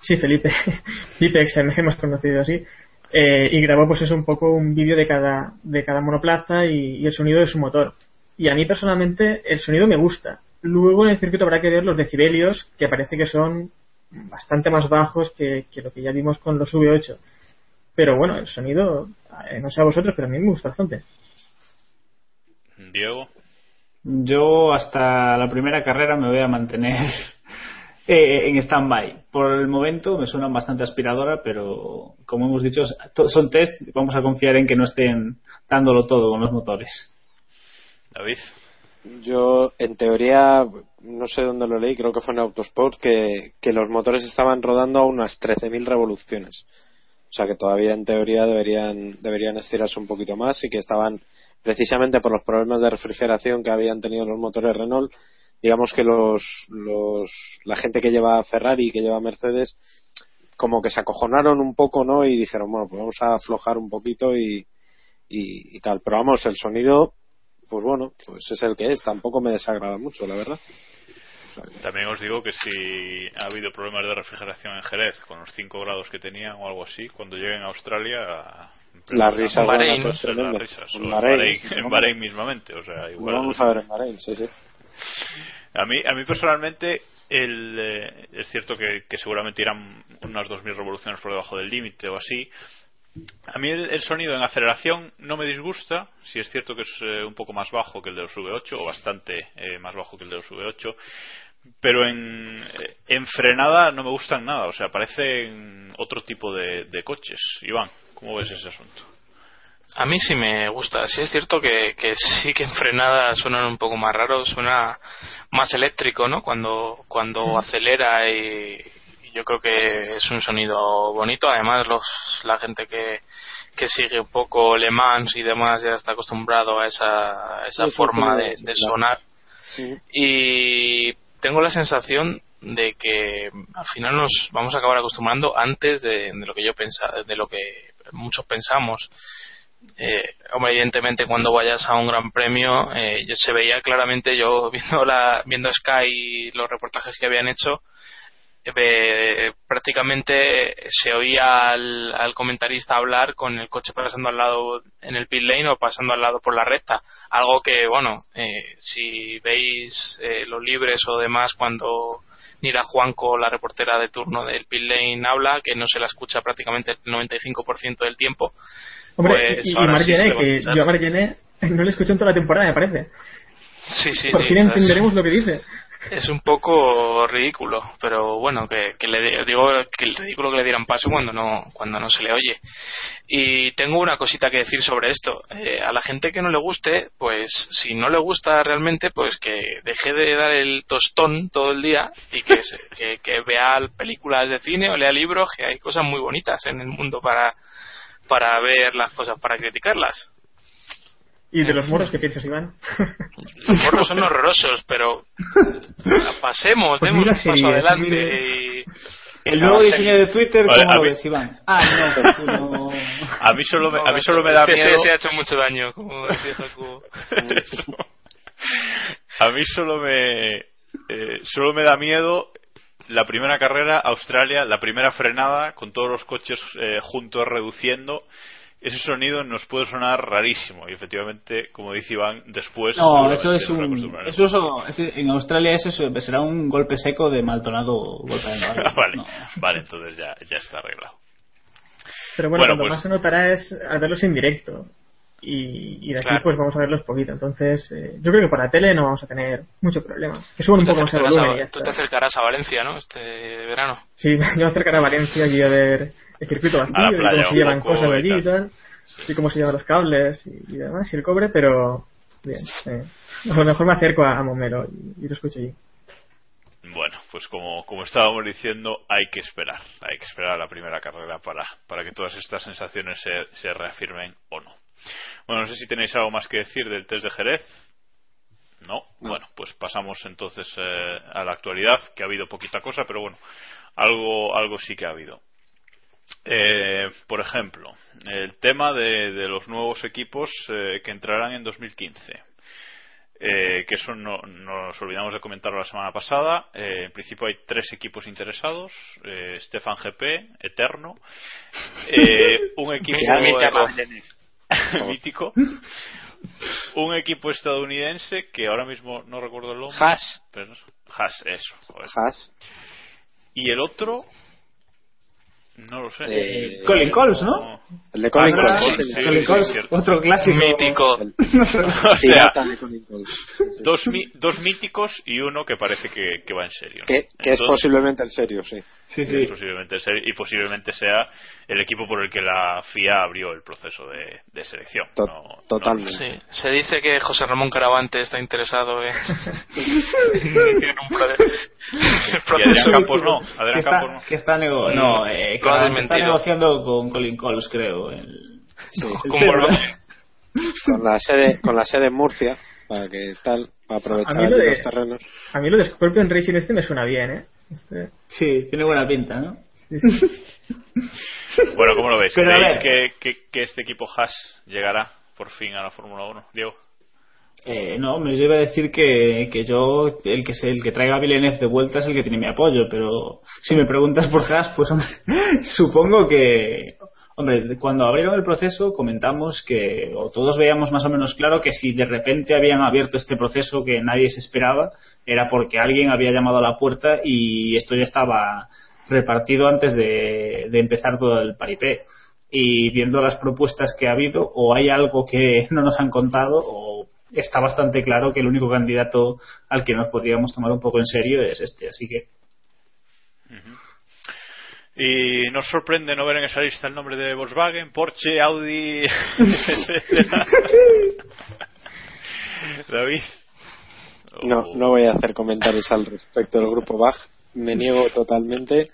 Sí, Felipe. [laughs] Ipex, el [laughs] hemos conocido así. Eh, y grabó pues eso un poco un vídeo de cada, de cada monoplaza y, y el sonido de su motor. Y a mí personalmente el sonido me gusta. Luego en el circuito habrá que ver los decibelios, que parece que son bastante más bajos que, que lo que ya vimos con los V8. Pero bueno, el sonido, eh, no sé a vosotros, pero a mí me gusta bastante. Diego. Yo hasta la primera carrera me voy a mantener eh, en stand-by. Por el momento me suenan bastante aspiradora, pero como hemos dicho, son test. Vamos a confiar en que no estén dándolo todo con los motores. David. Yo, en teoría, no sé dónde lo leí, creo que fue en Autosport, que, que los motores estaban rodando a unas 13.000 revoluciones. O sea que todavía, en teoría, deberían, deberían estirarse un poquito más y que estaban, precisamente por los problemas de refrigeración que habían tenido los motores Renault, digamos que los, los, la gente que lleva Ferrari y que lleva Mercedes, como que se acojonaron un poco, ¿no? Y dijeron, bueno, pues vamos a aflojar un poquito y, y, y tal. Pero vamos, el sonido, pues bueno, pues es el que es. Tampoco me desagrada mucho, la verdad. También os digo que si ha habido problemas de refrigeración en Jerez con los 5 grados que tenían o algo así, cuando lleguen a Australia. Las risas van a Bahrein. ser Las risas. En Bahrein, mismamente. O sea, igual. vamos a ver en Bahrein, sí, sí. A mí, a mí personalmente, eh, es cierto que, seguramente irán unas 2.000 revoluciones por debajo del límite o así. A mí el, sonido en aceleración no me disgusta, si es cierto que es eh, un poco más bajo que el de los V8 o bastante eh, más bajo que el de los V8, pero en, eh, en frenada no me gustan nada, o sea, parecen otro tipo de, de coches. Iván, ¿cómo ves ese asunto? A mí sí me gusta. Sí es cierto que, que sí que en frenada suenan un poco más raros, suena más eléctrico, ¿no? Cuando, cuando acelera y, y yo creo que es un sonido bonito. Además, los, la gente que, que sigue un poco Le Mans y demás ya está acostumbrado a esa, a esa Sí, forma sí, de, de sonar. Sí. Y tengo la sensación de que al final nos vamos a acabar acostumbrando antes de, de lo que yo pensaba, de lo que muchos pensamos. Eh, hombre, evidentemente cuando vayas a un gran premio eh, se veía claramente yo [laughs] viendo la viendo Sky y los reportajes que habían hecho eh, prácticamente se oía al, al comentarista hablar con el coche pasando al lado en el pit lane o pasando al lado por la recta. Algo que bueno eh, si veis eh, los libres o demás cuando Nira Juanco la reportera de turno del pit lane habla que no se la escucha prácticamente el 95% del tiempo Hombre, Pues y, y Marc sí Gené, que yo a Gené no le escuché en toda la temporada, me parece. sí sí Por sí, fin sea, es- entenderemos lo que dice. es un poco ridículo, pero bueno, que, que le digo que el ridículo que le dieran paso cuando no cuando no se le oye. Y tengo una cosita que decir sobre esto. Eh, a la gente que no le guste, pues si no le gusta realmente, pues que deje de dar el tostón todo el día y que, que, que vea películas de cine o lea libros, que hay cosas muy bonitas en el mundo para para ver las cosas, para criticarlas. ¿Y de los morros qué piensas, Iván? [laughs] Los morros son horrorosos, pero pasemos, Pues demos un paso adelante mire. y... El nuevo diseño de Twitter, Vale, ¿cómo lo mí- ves, Iván? Ah, no, pero tú no. [laughs] A mí solo me, a mí solo me da Sí, sí, miedo. sí, ha hecho mucho daño, como decía Jacobo. [laughs] A mí solo me eh, solo me da miedo la primera carrera Australia, la primera frenada con todos los coches eh, juntos reduciendo. Ese sonido nos puede sonar rarísimo y efectivamente, como dice Iván, después No, eso es un. Eso, eso- en Australia eso es- será un golpe seco de maltonado golpe de [laughs] vale, No. vale, entonces ya, ya está arreglado. Pero bueno, Bueno, cuando pues- más se notará es al verlos en directo. Y, y de aquí Claro. pues vamos a verlos poquito. Entonces, eh, yo creo que para tele no vamos a tener mucho problema. Que suban un poco más el acercarás volumen y a- ya Tú te acercarás a Valencia, ¿no? Este verano. Sí, [laughs] me voy a acercar a Valencia aquí a ver el circuito vacío, y cómo se llevan poco cosas de y allí y tal. tal. Y cómo se llevan los cables y, y demás, y el cobre, pero bien. eh. A lo mejor me acerco a, a Momelo y, y lo escucho allí. Bueno, pues como, como estábamos diciendo, hay que esperar. Hay que esperar a la primera carrera para, para que todas estas sensaciones se, se reafirmen o no. Bueno, no sé si tenéis algo más que decir del test de Jerez. No. Bueno, pues pasamos entonces eh, a la actualidad, que ha habido poquita cosa, pero bueno, algo, algo sí que ha habido. Eh, por ejemplo, el tema de, de los nuevos equipos eh, que entrarán en 2015. Eh, que eso no, nos olvidamos de comentarlo la semana pasada. Eh, en principio hay tres equipos interesados: eh, Stefan GP, Eterno, [laughs] eh, un equipo [laughs] mítico, un equipo estadounidense que ahora mismo no recuerdo el nombre. Haas. Pero, Haas, eso. joder. Haas. Y el otro, no lo sé. Eh, Colin Coles, ¿no? El de Colin Ah, Coles. sí, sí, sí, Colin sí, Coles, cierto. otro clásico. Mítico. [laughs] El [laughs] O sea, de Colin Coles. Sí, sí, dos, sí. dos míticos y uno que parece que, que va en serio. ¿no? Que, que es Entonces, posiblemente el serio, sí. Sí, es sí. posiblemente ser- y posiblemente sea el equipo por el que la FIA abrió el proceso de, de selección. To- No- no- totalmente. Sí, se dice que José Ramón Caravante está interesado en, [laughs] en un pro- el Y Adrián proceso. Campos no. que Adrián está, Campos no. que está, no, eh, Lo está desmentido. negociando con Colin Coles, creo. el- Sí. el Con la sede, con la sede en Murcia, para que tal, para aprovechar A mí lo de- los terrenos. A mí lo de Scorpion Racing este me suena bien, ¿eh? Este- Sí, tiene buena pinta, ¿no? sí, sí. [laughs] Bueno, ¿cómo lo veis? ¿Creéis que, que- que este equipo Haas llegará por fin a la Fórmula 1? Diego. Eh, no, me iba a decir que, que yo, el que el que traiga a Villeneuve de vuelta es el que tiene mi apoyo, pero si me preguntas por Haas, pues hombre, [laughs] supongo que, hombre, cuando abrieron el proceso comentamos que, o todos veíamos más o menos claro que si de repente habían abierto este proceso que nadie se esperaba, era porque alguien había llamado a la puerta y esto ya estaba repartido antes de, de empezar todo el paripé. Y viendo las propuestas que ha habido, o hay algo que [laughs] no nos han contado, o está bastante claro que el único candidato al que nos podríamos tomar un poco en serio es este. Así que Y nos sorprende no ver en esa lista el nombre de Volkswagen, Porsche, Audi. [laughs] [laughs] David. No, no voy a hacer comentarios al respecto del grupo Bach. Me niego totalmente.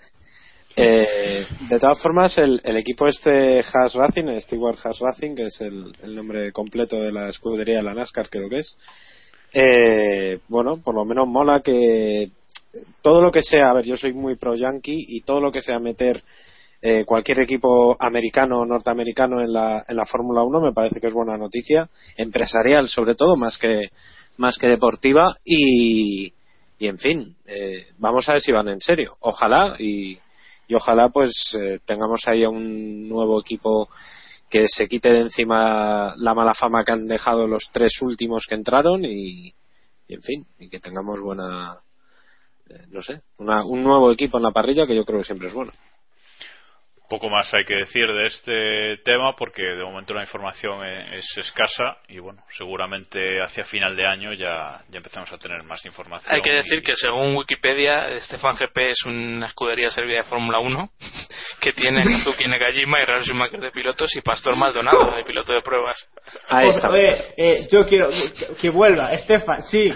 Eh, de todas formas, el, el equipo este Haas Racing, el Stewart Haas Racing, que es el, nombre completo de la escudería de la NASCAR, creo que es. eh, bueno, por lo menos mola que todo lo que sea, a ver, yo soy muy pro yankee y todo lo que sea meter eh, cualquier equipo americano o norteamericano en la, en la Fórmula 1 me parece que es buena noticia, empresarial sobre todo, más que, más que deportiva y, y en fin, eh, vamos a ver si van en serio. Ojalá y, y ojalá pues eh, tengamos ahí a un nuevo equipo que se quite de encima la mala fama que han dejado los tres últimos que entraron y, en fin, y que tengamos buena, eh, no sé, una- un nuevo equipo en la parrilla que yo creo que siempre es bueno. Poco más hay que decir de este tema porque de momento la información e- es escasa y bueno, seguramente hacia final de año ya, ya empezamos a tener más información. Hay que decir que según Wikipedia, Stefan GP es una escudería servida de Fórmula 1 [laughs] que tiene Kazuki Negajima y Ralf Schumacher de pilotos y Pastor Maldonado de piloto de pruebas. Ahí está. Oye, eh, yo quiero que, que vuelva, Estefan, [laughs] sí,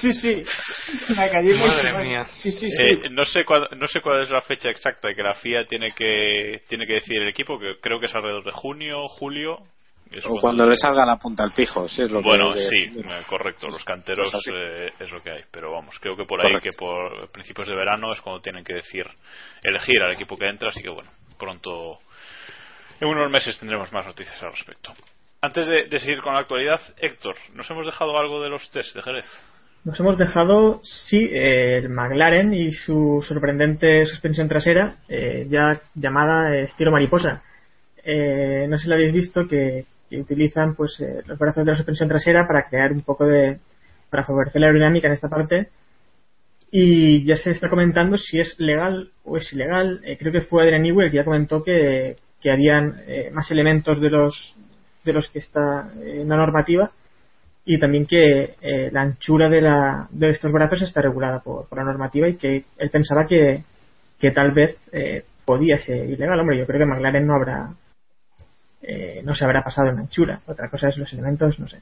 sí, sí. Madre mía. Sí, sí, sí. Eh, no sé cuál, no sé cuál es la fecha exacta que la FIA tiene que tiene que decir el equipo que creo que es alrededor de junio julio O cuando le salga la punta al pijo, si es lo bueno que... sí eh, correcto los canteros Pues eh, es lo que hay pero vamos creo que por ahí que por principios de verano es cuando tienen que decir elegir al equipo que entra así que bueno pronto en unos meses tendremos más noticias al respecto. Antes de, de seguir con la actualidad Héctor nos hemos dejado algo de los test de Jerez Nos hemos dejado, sí, el McLaren y su sorprendente suspensión trasera, eh, ya llamada estilo mariposa. Eh, no sé si lo habéis visto que, que utilizan pues eh, los brazos de la suspensión trasera para crear un poco de. para favorecer la aerodinámica en esta parte. Y ya se está comentando si es legal o es ilegal. Eh, creo que fue Adrian Newell que ya comentó que, que harían eh, más elementos de los de los que está en la normativa y también que eh, la anchura de, la, de estos brazos está regulada por, por la normativa y que él pensaba que, que tal vez eh, podía ser ilegal. Hombre, yo creo que McLaren no habrá eh, no se habrá pasado en anchura. Otra cosa es los elementos, no sé.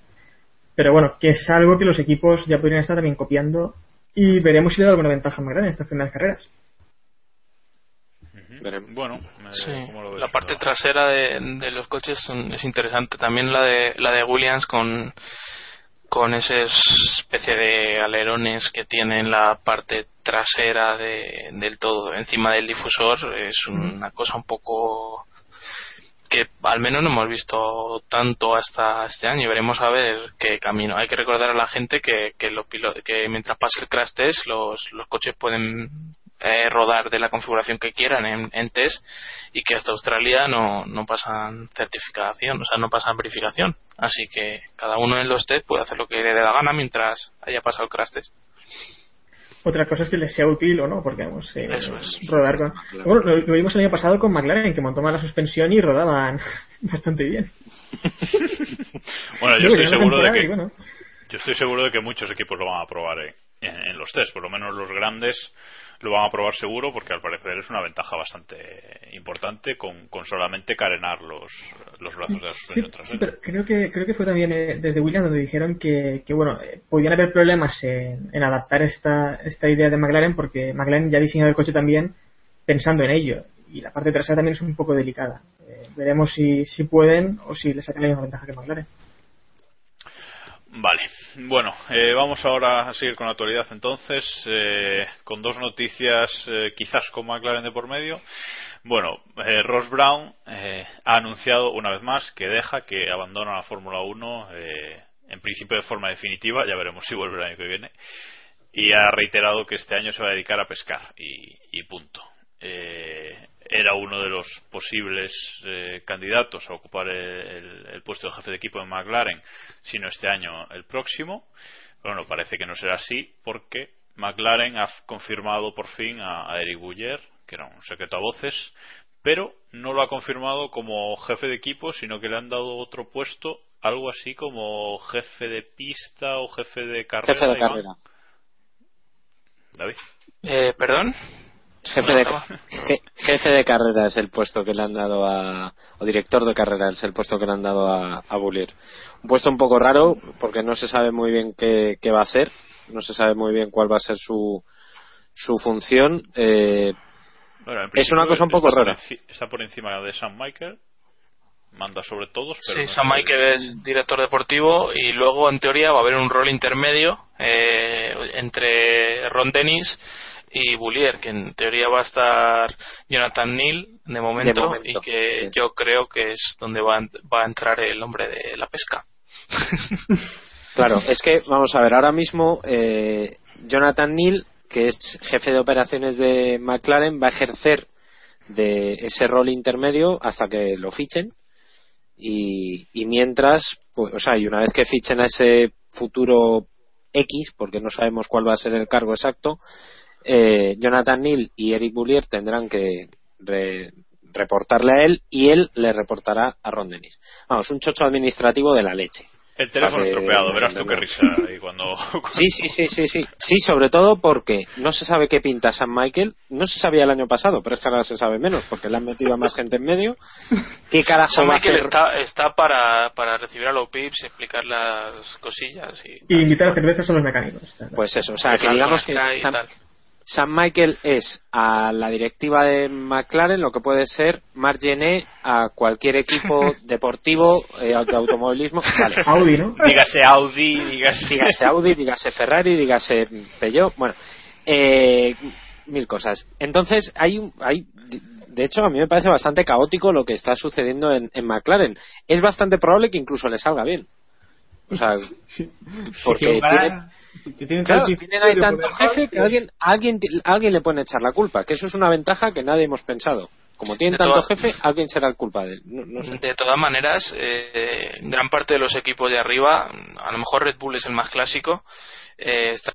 Pero bueno, que es algo que los equipos ya podrían estar también copiando y veremos si le da alguna ventaja a McLaren en estas primeras carreras. bueno Sí, la parte trasera de, de los coches son- es interesante. También la de la de Williams con con esa especie de alerones que tiene en la parte trasera de, del todo encima del difusor es una cosa un poco que al menos no hemos visto tanto hasta este año y veremos a ver qué camino. Hay que recordar a la gente que, que, los que mientras pase el crash test los, los coches pueden eh, rodar de la configuración que quieran en, en test y que hasta Australia no, no pasan certificación, o sea, no pasan verificación. Así que cada uno en los test puede hacer lo que le dé la gana mientras haya pasado el crash test. Otra cosa es que les sea útil o no, porque vamos, eh, Eso es. rodar con... Claro. Bueno, lo, lo vimos el año pasado con McLaren, que montó mal la suspensión y rodaban [laughs] bastante bien. [laughs] bueno yo estoy seguro de que bueno, Yo estoy seguro de que muchos equipos lo van a probar en, en- en los test, por lo menos los grandes lo van a probar seguro porque al parecer es una ventaja bastante importante con, con solamente carenar los, los brazos de la Sí, suspensión sí, trasera. pero creo que creo que fue también eh, desde Williams donde dijeron que, que bueno eh, podían haber problemas en, en adaptar esta esta idea de McLaren porque McLaren ya ha diseñado el coche también pensando en ello y la parte trasera también es un poco delicada. Eh, veremos si, si pueden o si le sacan la misma ventaja que McLaren. Vale, bueno, eh, vamos ahora a seguir con la actualidad entonces, eh, con dos noticias eh, quizás con McLaren de por medio. Bueno, eh, Ross Brown eh, ha anunciado una vez más que deja, que abandona la Fórmula 1 eh, en principio de forma definitiva, ya veremos si vuelve el año que viene, y ha reiterado que este año se va a dedicar a pescar y, y punto. Eh, era uno de los posibles eh, candidatos a ocupar el, el- el puesto de jefe de equipo en McLaren, si no este año, el próximo. Bueno, parece que no será así porque McLaren ha confirmado por fin a, a Eric Bouyer, que era un secreto a voces, pero no lo ha confirmado como jefe de equipo, sino que le han dado otro puesto, algo así como jefe de pista o jefe de carrera. Jefe de carrera. David. Eh, ¿Perdón? Jefe de, [laughs] je- jefe de carrera es el puesto que le han dado a. o director de carrera es el puesto que le han dado a, a Bullier. Un puesto un poco raro porque no se sabe muy bien qué, qué va a hacer, no se sabe muy bien cuál va a ser su, su función. Eh, Bueno, en Es una cosa un poco está rara. Está por encima de Sam Michael, manda sobre todos, pero Sí, no Sam sabe- Michael es director deportivo y luego en teoría va a haber un rol intermedio eh, entre Ron Dennis y Boulier, que en teoría va a estar Jonathan Neal de momento, De momento, y que sí. yo creo que es donde va, a- va a entrar el hombre de la pesca. [laughs] Claro, es que, vamos a ver, ahora mismo eh, Jonathan Neal, que es jefe de operaciones de McLaren, va a ejercer de ese rol intermedio hasta que lo fichen. Y, y mientras, pues, o sea, y una vez que fichen a ese futuro X, porque no sabemos cuál va a ser el cargo exacto, eh, Jonathan Neal y Eric Boulier tendrán que re- reportarle a él y él le reportará a Ron Dennis. Vamos, un chocho administrativo de la leche. El teléfono que estropeado, verás tú qué risa ahí [laughs] cuando... Sí, sí, sí, sí, sí. Sí, sobre todo porque no se sabe qué pinta San Michael. No se sabía el año pasado, pero es que ahora se sabe menos porque le han metido a más gente en medio. [laughs] ¿Qué carajo San va a Michael hacer? está, está para, para recibir a los pips y explicar las cosillas y Y invitar a cervezas a los mecánicos. Pues eso, o sea, que digamos que San, tal. San Michael es a la directiva de McLaren lo que puede ser Marc Gené a cualquier equipo [laughs] deportivo eh, de automovilismo. Vale. Audi, ¿no? Dígase Audi, dígase... dígase Audi, dígase Ferrari, dígase Peugeot, bueno, eh, mil cosas. Entonces, hay, un- hay, de hecho, a mí me parece bastante caótico lo que está sucediendo en, en McLaren. Es bastante probable que incluso le salga bien. O sea, porque tiene, tienen claro, tanto tienen ahí tanto jefe que alguien, alguien, alguien le puede echar la culpa, que eso es una ventaja que nadie hemos pensado. Como tienen De tanto jefe, alguien será el culpable. No, no sé. De todas maneras, eh, gran parte de los equipos de arriba, a lo mejor Red Bull es el más clásico, eh, están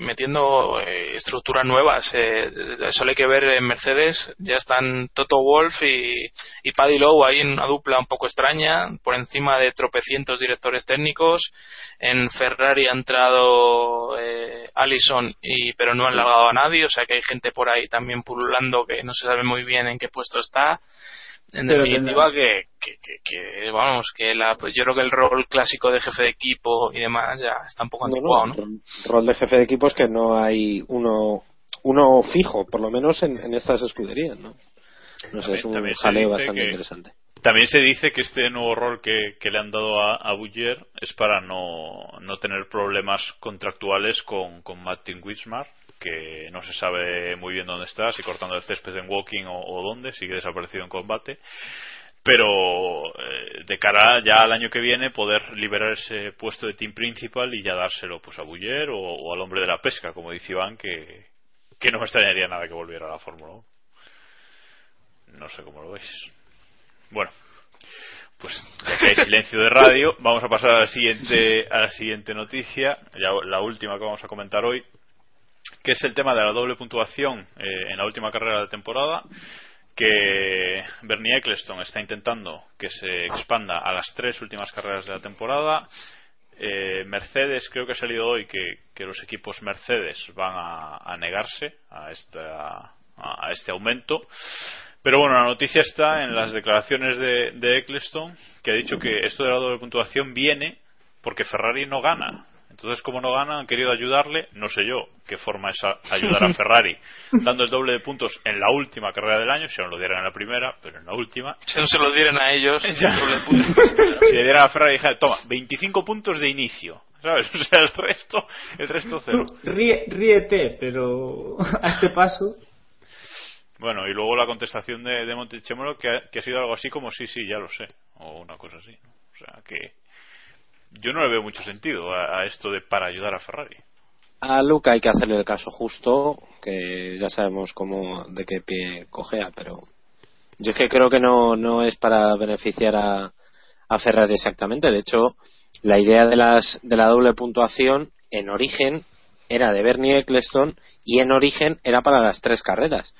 metiendo eh, estructuras nuevas. Eh, solo hay que ver en Mercedes, ya están Toto Wolf y, y Paddy Lowe ahí en una dupla un poco extraña, por encima de tropecientos directores técnicos. En Ferrari ha entrado eh, Allison, y, pero no han largado a nadie, o sea que hay gente por ahí también pululando que no se sabe muy bien en qué puesto está. En Pero definitiva, que, que, que, que, vamos, que la, pues yo creo que el rol clásico de jefe de equipo y demás ya está un poco No, anticuado, no, ¿no? ro- Rol de jefe de equipo es que no hay uno uno fijo, por lo menos en, en estas escuderías, ¿no? No sé, También- es un jaleo dice bastante que- interesante. También se dice que este nuevo rol que, que le han dado a, a Bouyer es para no, no tener problemas contractuales con, con Martin Wismar, que no se sabe muy bien dónde está, si cortando el césped en walking o, o dónde, sigue desaparecido en combate. Pero eh, de cara ya al año que viene poder liberar ese puesto de team principal y ya dárselo pues a o, o al hombre de la pesca, como dice Iván, que, que no me extrañaría nada que volviera a la Fórmula 1. No sé cómo lo veis. Bueno, pues ya que hay silencio de radio, vamos a pasar a la siguiente, a la siguiente noticia, ya la última que vamos a comentar hoy, que es el tema de la doble puntuación eh, en la última carrera de temporada, que Bernie Eccleston está intentando que se expanda a las tres últimas carreras de la temporada. Eh, Mercedes, creo que ha salido hoy que, los equipos Mercedes van a, a negarse a, esta, a este aumento. Pero bueno, la noticia está en las declaraciones de, de Eccleston, que ha dicho que esto de la doble puntuación viene porque Ferrari no gana. Entonces, como no gana, han querido ayudarle, no sé yo qué forma es a- ayudar a Ferrari, [laughs] dando el doble de puntos en la última carrera del año, si no lo dieran en la primera, pero en la última. Si no se lo dieran a ellos. [laughs] Si le dieran a Ferrari, dijera, toma, 25 puntos de inicio, ¿sabes? O sea, el resto, el resto cero. Tú ríe- ríete, pero [laughs] a este paso. Bueno, y luego la contestación de, de Montechemolo que ha, que ha sido algo así como sí, sí, ya lo sé, o una cosa así. ¿no? O sea, que yo no le veo mucho sentido a, esto de para ayudar a Ferrari. A Luca hay que hacerle el caso justo, que ya sabemos cómo de qué pie cojea, pero yo es que creo que no, no es para beneficiar a, a Ferrari exactamente. De hecho, la idea de, las, de la doble puntuación en origen era de Bernie Eccleston y en origen era para las tres carreras.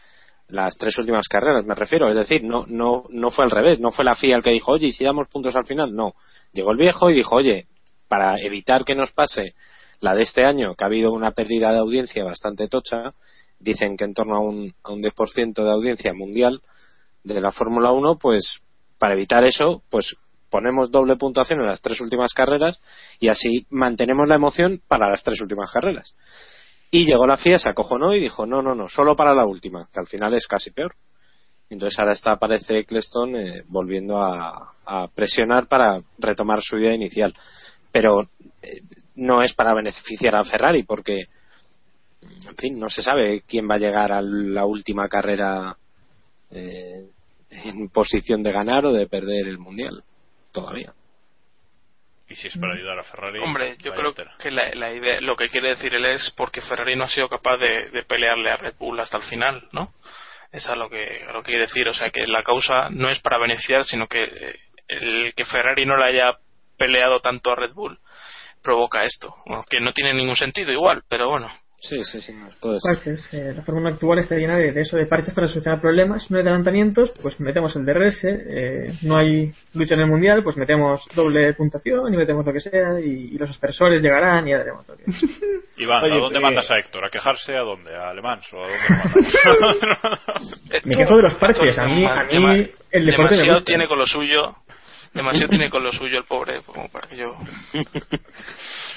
Las tres últimas carreras, me refiero. Es decir, no, no, no fue al revés. No fue la FIA el que dijo, oye, ¿y si damos puntos al final? No. Llegó el viejo y dijo, oye, para evitar que nos pase la de este año, que ha habido una pérdida de audiencia bastante tocha, dicen que en torno a un, a un 10% de audiencia mundial de la Fórmula 1, pues para evitar eso, pues ponemos doble puntuación en las tres últimas carreras y así mantenemos la emoción para las tres últimas carreras. Y llegó la FIA, se acojonó y dijo, no, no, no, solo para la última, que al final es casi peor. Entonces ahora está, aparece Eccleston eh, volviendo a, a presionar para retomar su idea inicial. Pero eh, no es para beneficiar a Ferrari, porque, en fin, no se sabe quién va a llegar a la última carrera eh, en posición de ganar o de perder el mundial. Todavía. Y si es para ayudar a Ferrari. Hombre, yo creo que la, la idea, lo que quiere decir él es porque Ferrari no ha sido capaz de, de pelearle a Red Bull hasta el final, ¿no? Eso es lo que, lo que quiere decir. O sea, que la causa no es para beneficiar, sino que eh, el que Ferrari no le haya peleado tanto a Red Bull provoca esto. Que no tiene ningún sentido igual, pero bueno. Sí, sí, sí, todo eso. Parches. Eh, la fórmula actual está llena de, de eso, de parches para solucionar problemas. No hay adelantamientos, pues metemos el DRS. Eh, no hay lucha en el mundial, pues metemos doble puntuación y metemos lo que sea. Y, y los aspersores llegarán y ya daremos lo que [laughs] Iván, Oye, ¿a dónde eh, mandas a Héctor? ¿A quejarse a dónde? ¿A Alemán? ¿O a dónde lo? [laughs] [laughs] Me quejo de los parches. A mí, a mí el deporte demasiado tiene con lo suyo. Demasiado tiene con lo suyo el pobre, como para que yo.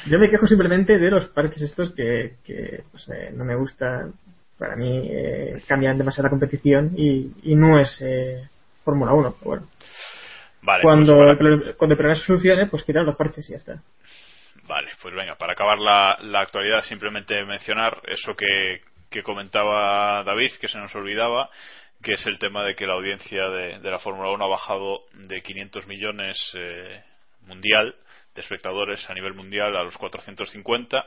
Yo me quejo simplemente de los parches estos que, que pues, eh, no me gustan. Para mí eh, cambian demasiado la competición y, y no es eh, Fórmula 1. Pero bueno, Vale, cuando, pues para- cuando el problema se solucione, pues quitar los parches y ya está. Vale, pues venga, para acabar la, la actualidad, simplemente mencionar eso que, que comentaba David, que se nos olvidaba, que es el tema de que la audiencia de, de la Fórmula 1 ha bajado de 500 millones eh, mundial de espectadores a nivel mundial a los 450.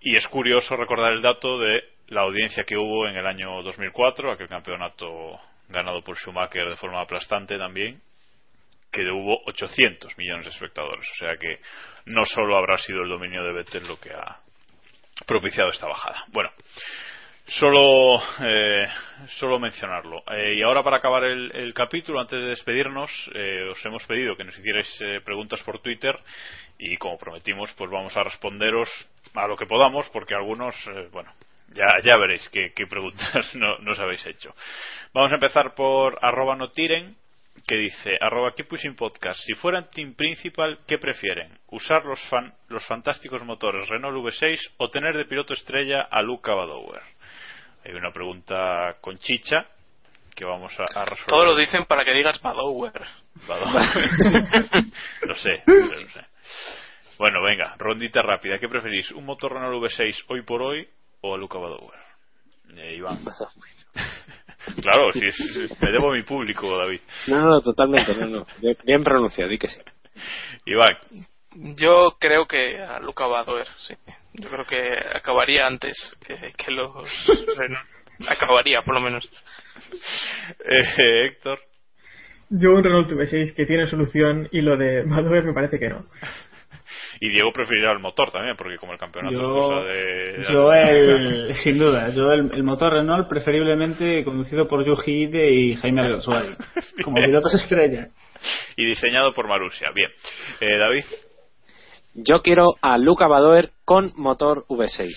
Y es curioso recordar el dato de la audiencia que hubo en el año 2004, aquel campeonato ganado por Schumacher de forma aplastante también, que hubo 800 millones de espectadores. O sea que no solo habrá sido el dominio de Vettel lo que ha propiciado esta bajada. Bueno, solo, eh, solo mencionarlo. Eh, y ahora para acabar el, capítulo, antes de despedirnos, eh, os hemos pedido que nos hicierais eh, preguntas por Twitter y como prometimos, pues vamos a responderos a lo que podamos, porque algunos, eh, bueno, ya, veréis qué, qué preguntas [laughs] no- nos habéis hecho. Vamos a empezar por arroba no tiren, que dice, arroba Keep Pushing Podcast, si fueran Team Principal, ¿qué prefieren? ¿Usar los, fan, los fantásticos motores Renault V6 o tener de piloto estrella a Luca Badower? Hay una pregunta con chicha que vamos a, a resolver. Todo lo dicen para que digas Badower. Badower. lo [laughs] sé, lo sé. Bueno, venga, rondita rápida. ¿Qué preferís? ¿Un motor Renault V6 hoy por hoy o a Luca Badower? Eh, Iván. [laughs] claro, si es, me debo a mi público, David. No, no, totalmente, no, no. Bien, bien pronunciado, di que sí. Iván. Yo creo que a Luca Badoer, sí. Yo creo que acabaría antes que, que los Renault. [laughs] Acabaría, por lo menos. Eh, Héctor. Yo un Renault V6 que tiene solución y lo de Madover me parece que no. [laughs] Y Diego preferirá el motor también, porque como el campeonato es Yo, cosa de... yo el, [laughs] sin duda, yo el, el motor Renault preferiblemente conducido por Yuji Ide y Jaime Alguersuari, como pilotos estrella. Y diseñado por Marussia. Bien. Eh, David. Yo quiero a Luca Badoer con motor V6.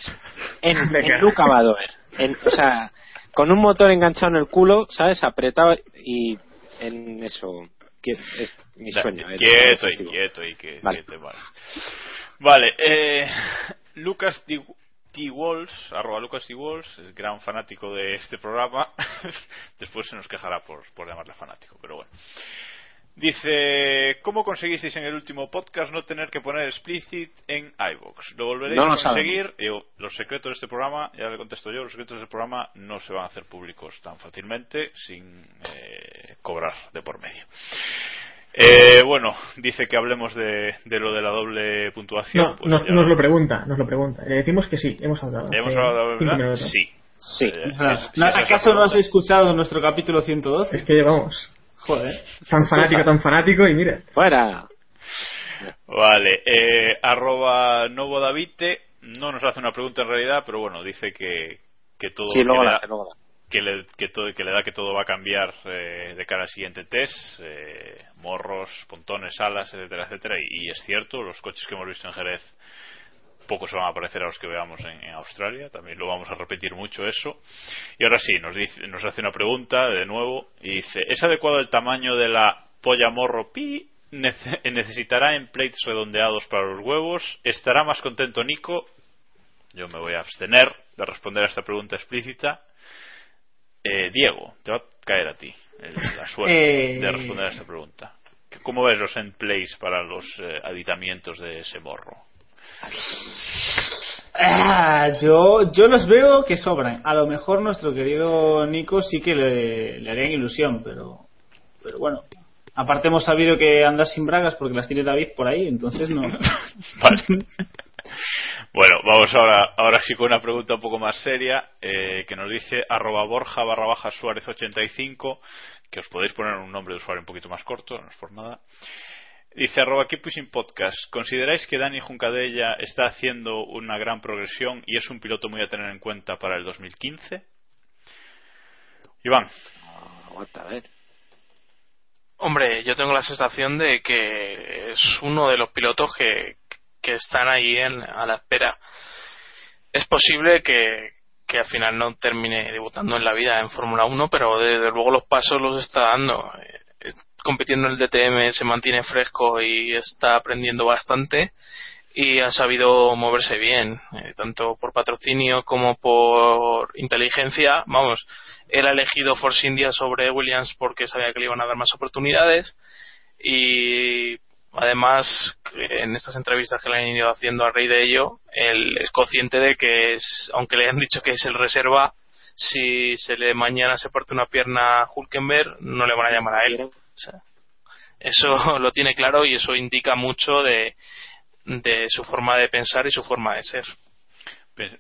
En, [laughs] en Luca Badoer. En, o sea, con un motor enganchado en el culo, ¿sabes? Apretado y en eso. que es mi Da- sueño. el Quieto y quieto y que, Vale. te vale. Vale, eh, Lucas T. T. Walls, arroba Lucas T. Walls, es gran fanático de este programa. [laughs] Después se nos quejará por, por llamarle fanático, pero bueno. Dice, ¿cómo conseguisteis en el último podcast no tener que poner explicit en iVoox? ¿Lo volveréis No lo a conseguir? Yo, los secretos de este programa, ya le contesto yo, los secretos de este programa no se van a hacer públicos tan fácilmente sin eh, cobrar de por medio. Eh, bueno, dice que hablemos de, de lo de la doble puntuación. No, pues nos, lo pregunta, nos lo pregunta. Le decimos que sí, hemos hablado. ¿Hemos hace hablado de la. Sí. Sí. Eh, sí, sí, ¿no- esa es la ¿Acaso no has escuchado nuestro capítulo 112? Es que vamos, Joder. tan fanático, tan fanático y mira. Fuera. Vale, eh, arroba Novo Davite no nos hace una pregunta en realidad, pero bueno, dice que, que todo Sí, luego que, le da, luego la que, le, que, todo, que le da que todo va a cambiar eh, de cara al siguiente test, eh, morros, pontones, alas, etcétera, etcétera, y, y es cierto, los coches que hemos visto en Jerez poco se van a parecer a los que veamos en, en Australia, también lo vamos a repetir mucho eso. Y ahora sí, nos, dice, nos hace una pregunta de nuevo y dice, ¿es adecuado el tamaño de la polla morro pi? Nece- ¿Necesitará emplates redondeados para los huevos? ¿Estará más contento Nico? Yo me voy a abstener de responder a esta pregunta explícita. Eh, Diego, te va a caer a ti el- la suerte Eh. de responder a esta pregunta. ¿Cómo ves los emplates para los eh, aditamientos de ese morro? Ah, yo, yo los veo que sobran. A lo mejor nuestro querido Nico sí que le, le harían ilusión, pero, pero bueno. Aparte hemos sabido que andas sin bragas porque las tiene David por ahí, entonces no. [laughs] Vale. Bueno, vamos ahora, ahora sí con una pregunta un poco más seria eh, que nos dice arroba borja barra baja suárez 85 que os podéis poner un nombre de usuario un poquito más corto, no es por nada. Dice arroba Keep Pushing Podcast. ¿Consideráis que Dani Juncadella está haciendo una gran progresión y es un piloto muy a tener en cuenta para el 2015? Iván. Aguanta, a ver. Hombre, yo tengo la sensación de que es uno de los pilotos que, que están ahí en, a la espera. Es posible que, que al final no termine debutando en la vida en Fórmula 1, pero desde luego los pasos los está dando. Eh, compitiendo en el DTM se mantiene fresco y está aprendiendo bastante y ha sabido moverse bien, eh, tanto por patrocinio como por inteligencia. Vamos, él ha elegido Force India sobre Williams porque sabía que le iban a dar más oportunidades y además en estas entrevistas que le han ido haciendo a Rey de ello, él es consciente de que aunque le han dicho que es el reserva, si se le mañana se parte una pierna a Hulkenberg, no le van a llamar a él. O sea, eso [laughs] lo tiene claro y eso indica mucho de, de su forma de pensar y su forma de ser.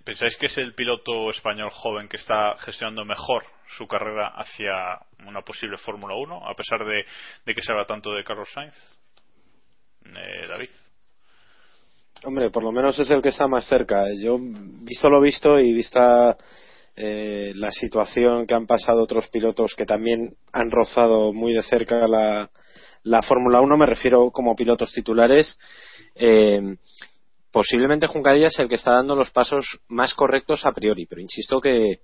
¿Pensáis que es el piloto español joven que está gestionando mejor su carrera hacia una posible Fórmula 1, a pesar de, de, que se habla tanto de Carlos Sainz? Eh, David. Hombre, por lo menos es el que está más cerca. Yo, visto lo visto y vista eh, la situación que han pasado otros pilotos que también han rozado muy de cerca la, la Fórmula 1, me refiero como pilotos titulares, eh, posiblemente Juncadilla es el que está dando los pasos más correctos a priori, pero insisto que,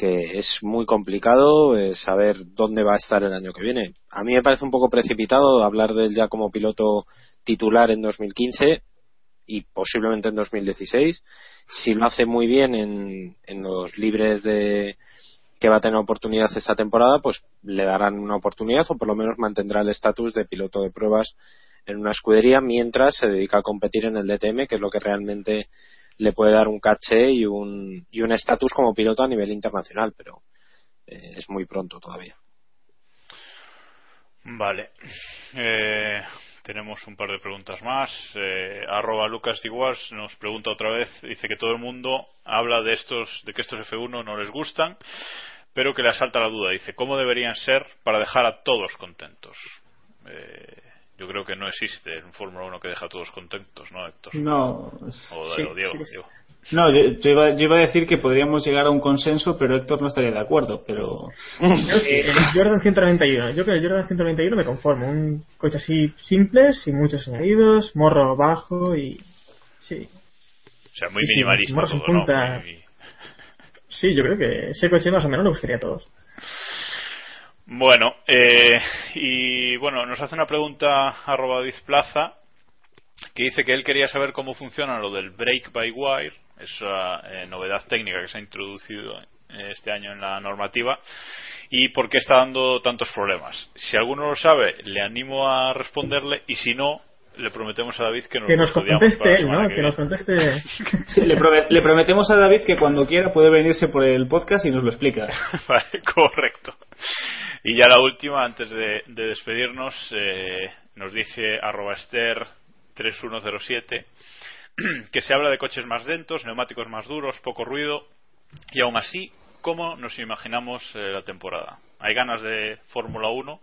es muy complicado eh, saber dónde va a estar el año que viene. A mí me parece un poco precipitado hablar de él ya como piloto titular en 2015 y posiblemente en 2016. Si lo hace muy bien en, en los libres de que va a tener oportunidad esta temporada, pues le darán una oportunidad o por lo menos mantendrá el estatus de piloto de pruebas en una escudería mientras se dedica a competir en el DTM, que es lo que realmente le puede dar un caché y un y un estatus como piloto a nivel internacional, pero eh, es muy pronto todavía. Vale. Eh, tenemos un par de preguntas más. Eh, arroba Lucas Diguas nos pregunta otra vez, dice que todo el mundo habla de estos, de que estos F1 no les gustan, pero que le asalta la duda. Dice, ¿cómo deberían ser para dejar a todos contentos? Eh, yo creo que no existe un Fórmula 1 que deja a todos contentos, ¿no, Héctor? No. O, sí, o Diego, sí, Diego. No, yo, yo, iba, yo, iba, a decir que podríamos llegar a un consenso, pero Héctor no estaría de acuerdo. Pero el Jordan 191, yo con el Jordan 191 me conformo. Un coche así simple, sin muchos añadidos, morro bajo y. Sí. O sea, muy minimalista. Sí, todo, punta. ¿no? Muy... Sí, yo creo que ese coche más o menos nos gustaría a todos. Bueno, eh, y bueno, nos hace una pregunta arroba Plaza que dice que él quería saber cómo funciona lo del break by wire, esa eh, novedad técnica que se ha introducido este año en la normativa y por qué está dando tantos problemas. Si alguno lo sabe, le animo a responderle y si no, le prometemos a David que nos, que nos conteste él, ¿no? Que, que nos conteste. [laughs] Sí, le, promet le, prometemos a David que cuando quiera puede venirse por el podcast y nos lo explica. [laughs] vale, correcto. Y ya la última, antes de, de despedirnos, eh, nos dice arroba Esther 3107 [clears throat] que se habla de coches más lentos, neumáticos más duros, poco ruido y aún así, ¿cómo nos imaginamos eh, la temporada? Hay ganas de Fórmula 1,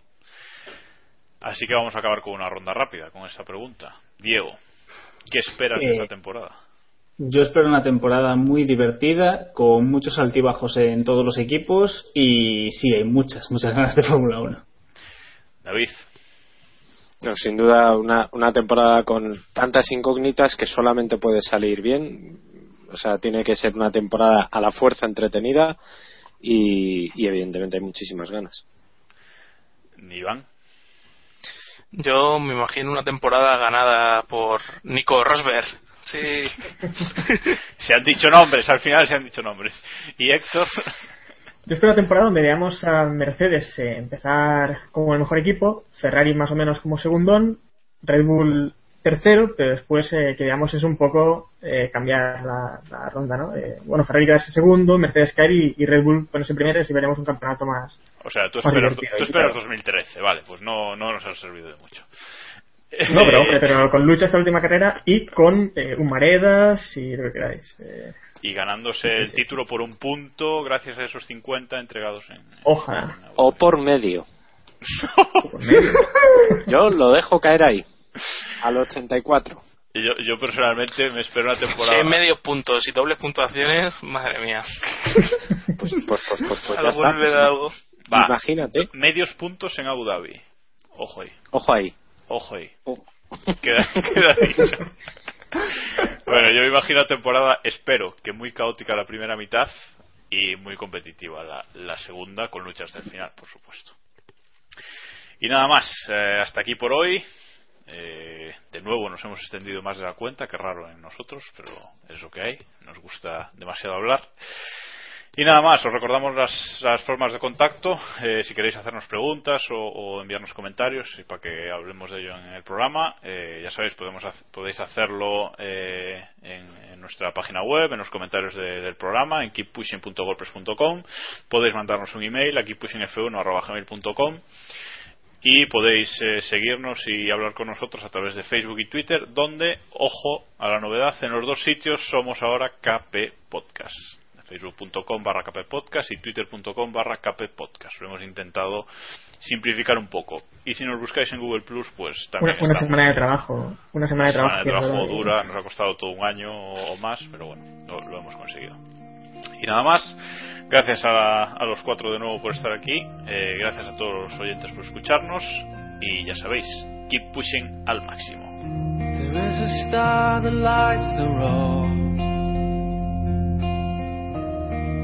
así que vamos a acabar con una ronda rápida con esta pregunta. Diego, ¿qué esperas Eh, de esta temporada? Yo espero una temporada muy divertida, con muchos altibajos en todos los equipos y sí, hay muchas, muchas ganas de Fórmula 1. David. No, sin duda una, una temporada con tantas incógnitas que solamente puede salir bien. O sea, tiene que ser una temporada a la fuerza entretenida y, y evidentemente hay muchísimas ganas. Iván. Yo me imagino una temporada ganada por Nico Rosberg. Sí. [laughs] se han dicho nombres, al final se han dicho nombres. ¿Y Héctor? [laughs] Yo espero una temporada donde veamos a Mercedes eh, empezar como el mejor equipo, Ferrari más o menos como segundón, Red Bull tercero, pero después eh, que veamos es un poco eh, cambiar la, la, ronda, ¿no? Eh, bueno, Ferrari quedarse segundo, Mercedes caer y, y, Red Bull ponerse primero y veremos un campeonato más. O sea, tú esperas, tú esperas 2013, vale, pues no, no nos ha servido de mucho. No, pero, hombre, pero con lucha esta última carrera y con eh, Humaredas y lo que queráis. Eh. Y ganándose Sí, sí, el sí. título por un punto gracias a esos 50 entregados en. Ojalá. O por medio. [laughs] Por medio. [laughs] Yo lo dejo caer ahí. al 84. Yo, yo personalmente me espero una temporada. Si hay medios puntos y dobles puntuaciones, madre mía. [laughs] Pues, pues, pues, pues, pues ya Algo está. algo. Va, Imagínate. medios puntos en Abu Dhabi. Ojo ahí, Ojo ahí. Ojo ahí. Oh. Queda, [laughs] queda dicho. Bueno, yo me imagino la temporada, espero que muy caótica la primera mitad y muy competitiva la, la segunda, con luchas del final, por supuesto. Y nada más, eh, hasta aquí por hoy. Eh, de nuevo nos hemos extendido más de la cuenta, que raro en nosotros, pero es lo que hay. Nos gusta demasiado hablar. Y nada más, os recordamos las, formas de contacto. eh, si queréis hacernos preguntas o, enviarnos comentarios para que hablemos de ello en el programa, eh, ya sabéis, podemos, podéis hacerlo eh, en, nuestra página web, en los comentarios de- del programa, en keeppushing.wordpress.com. Podéis mandarnos un email a keeppushingf1.gmail.com y podéis seguirnos y hablar con nosotros a través de Facebook y Twitter, donde, ojo a la novedad, en los dos sitios somos ahora KP Podcast. Facebook.com barra KP Podcast y Twitter.com barra KP Podcast. Lo hemos intentado simplificar un poco. Y si nos buscáis en Google Plus, pues también. Una, una estamos. semana de trabajo. Una semana de Semana trabajo. de que es trabajo dura, nos ha costado todo un año o o más, pero bueno, lo, lo hemos conseguido. Y nada más, gracias a, a los cuatro de nuevo por estar aquí, eh, gracias a todos los oyentes por escucharnos y ya sabéis, keep pushing al máximo.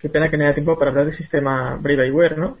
Qué pena que no haya tiempo para hablar del sistema Brave ¿no?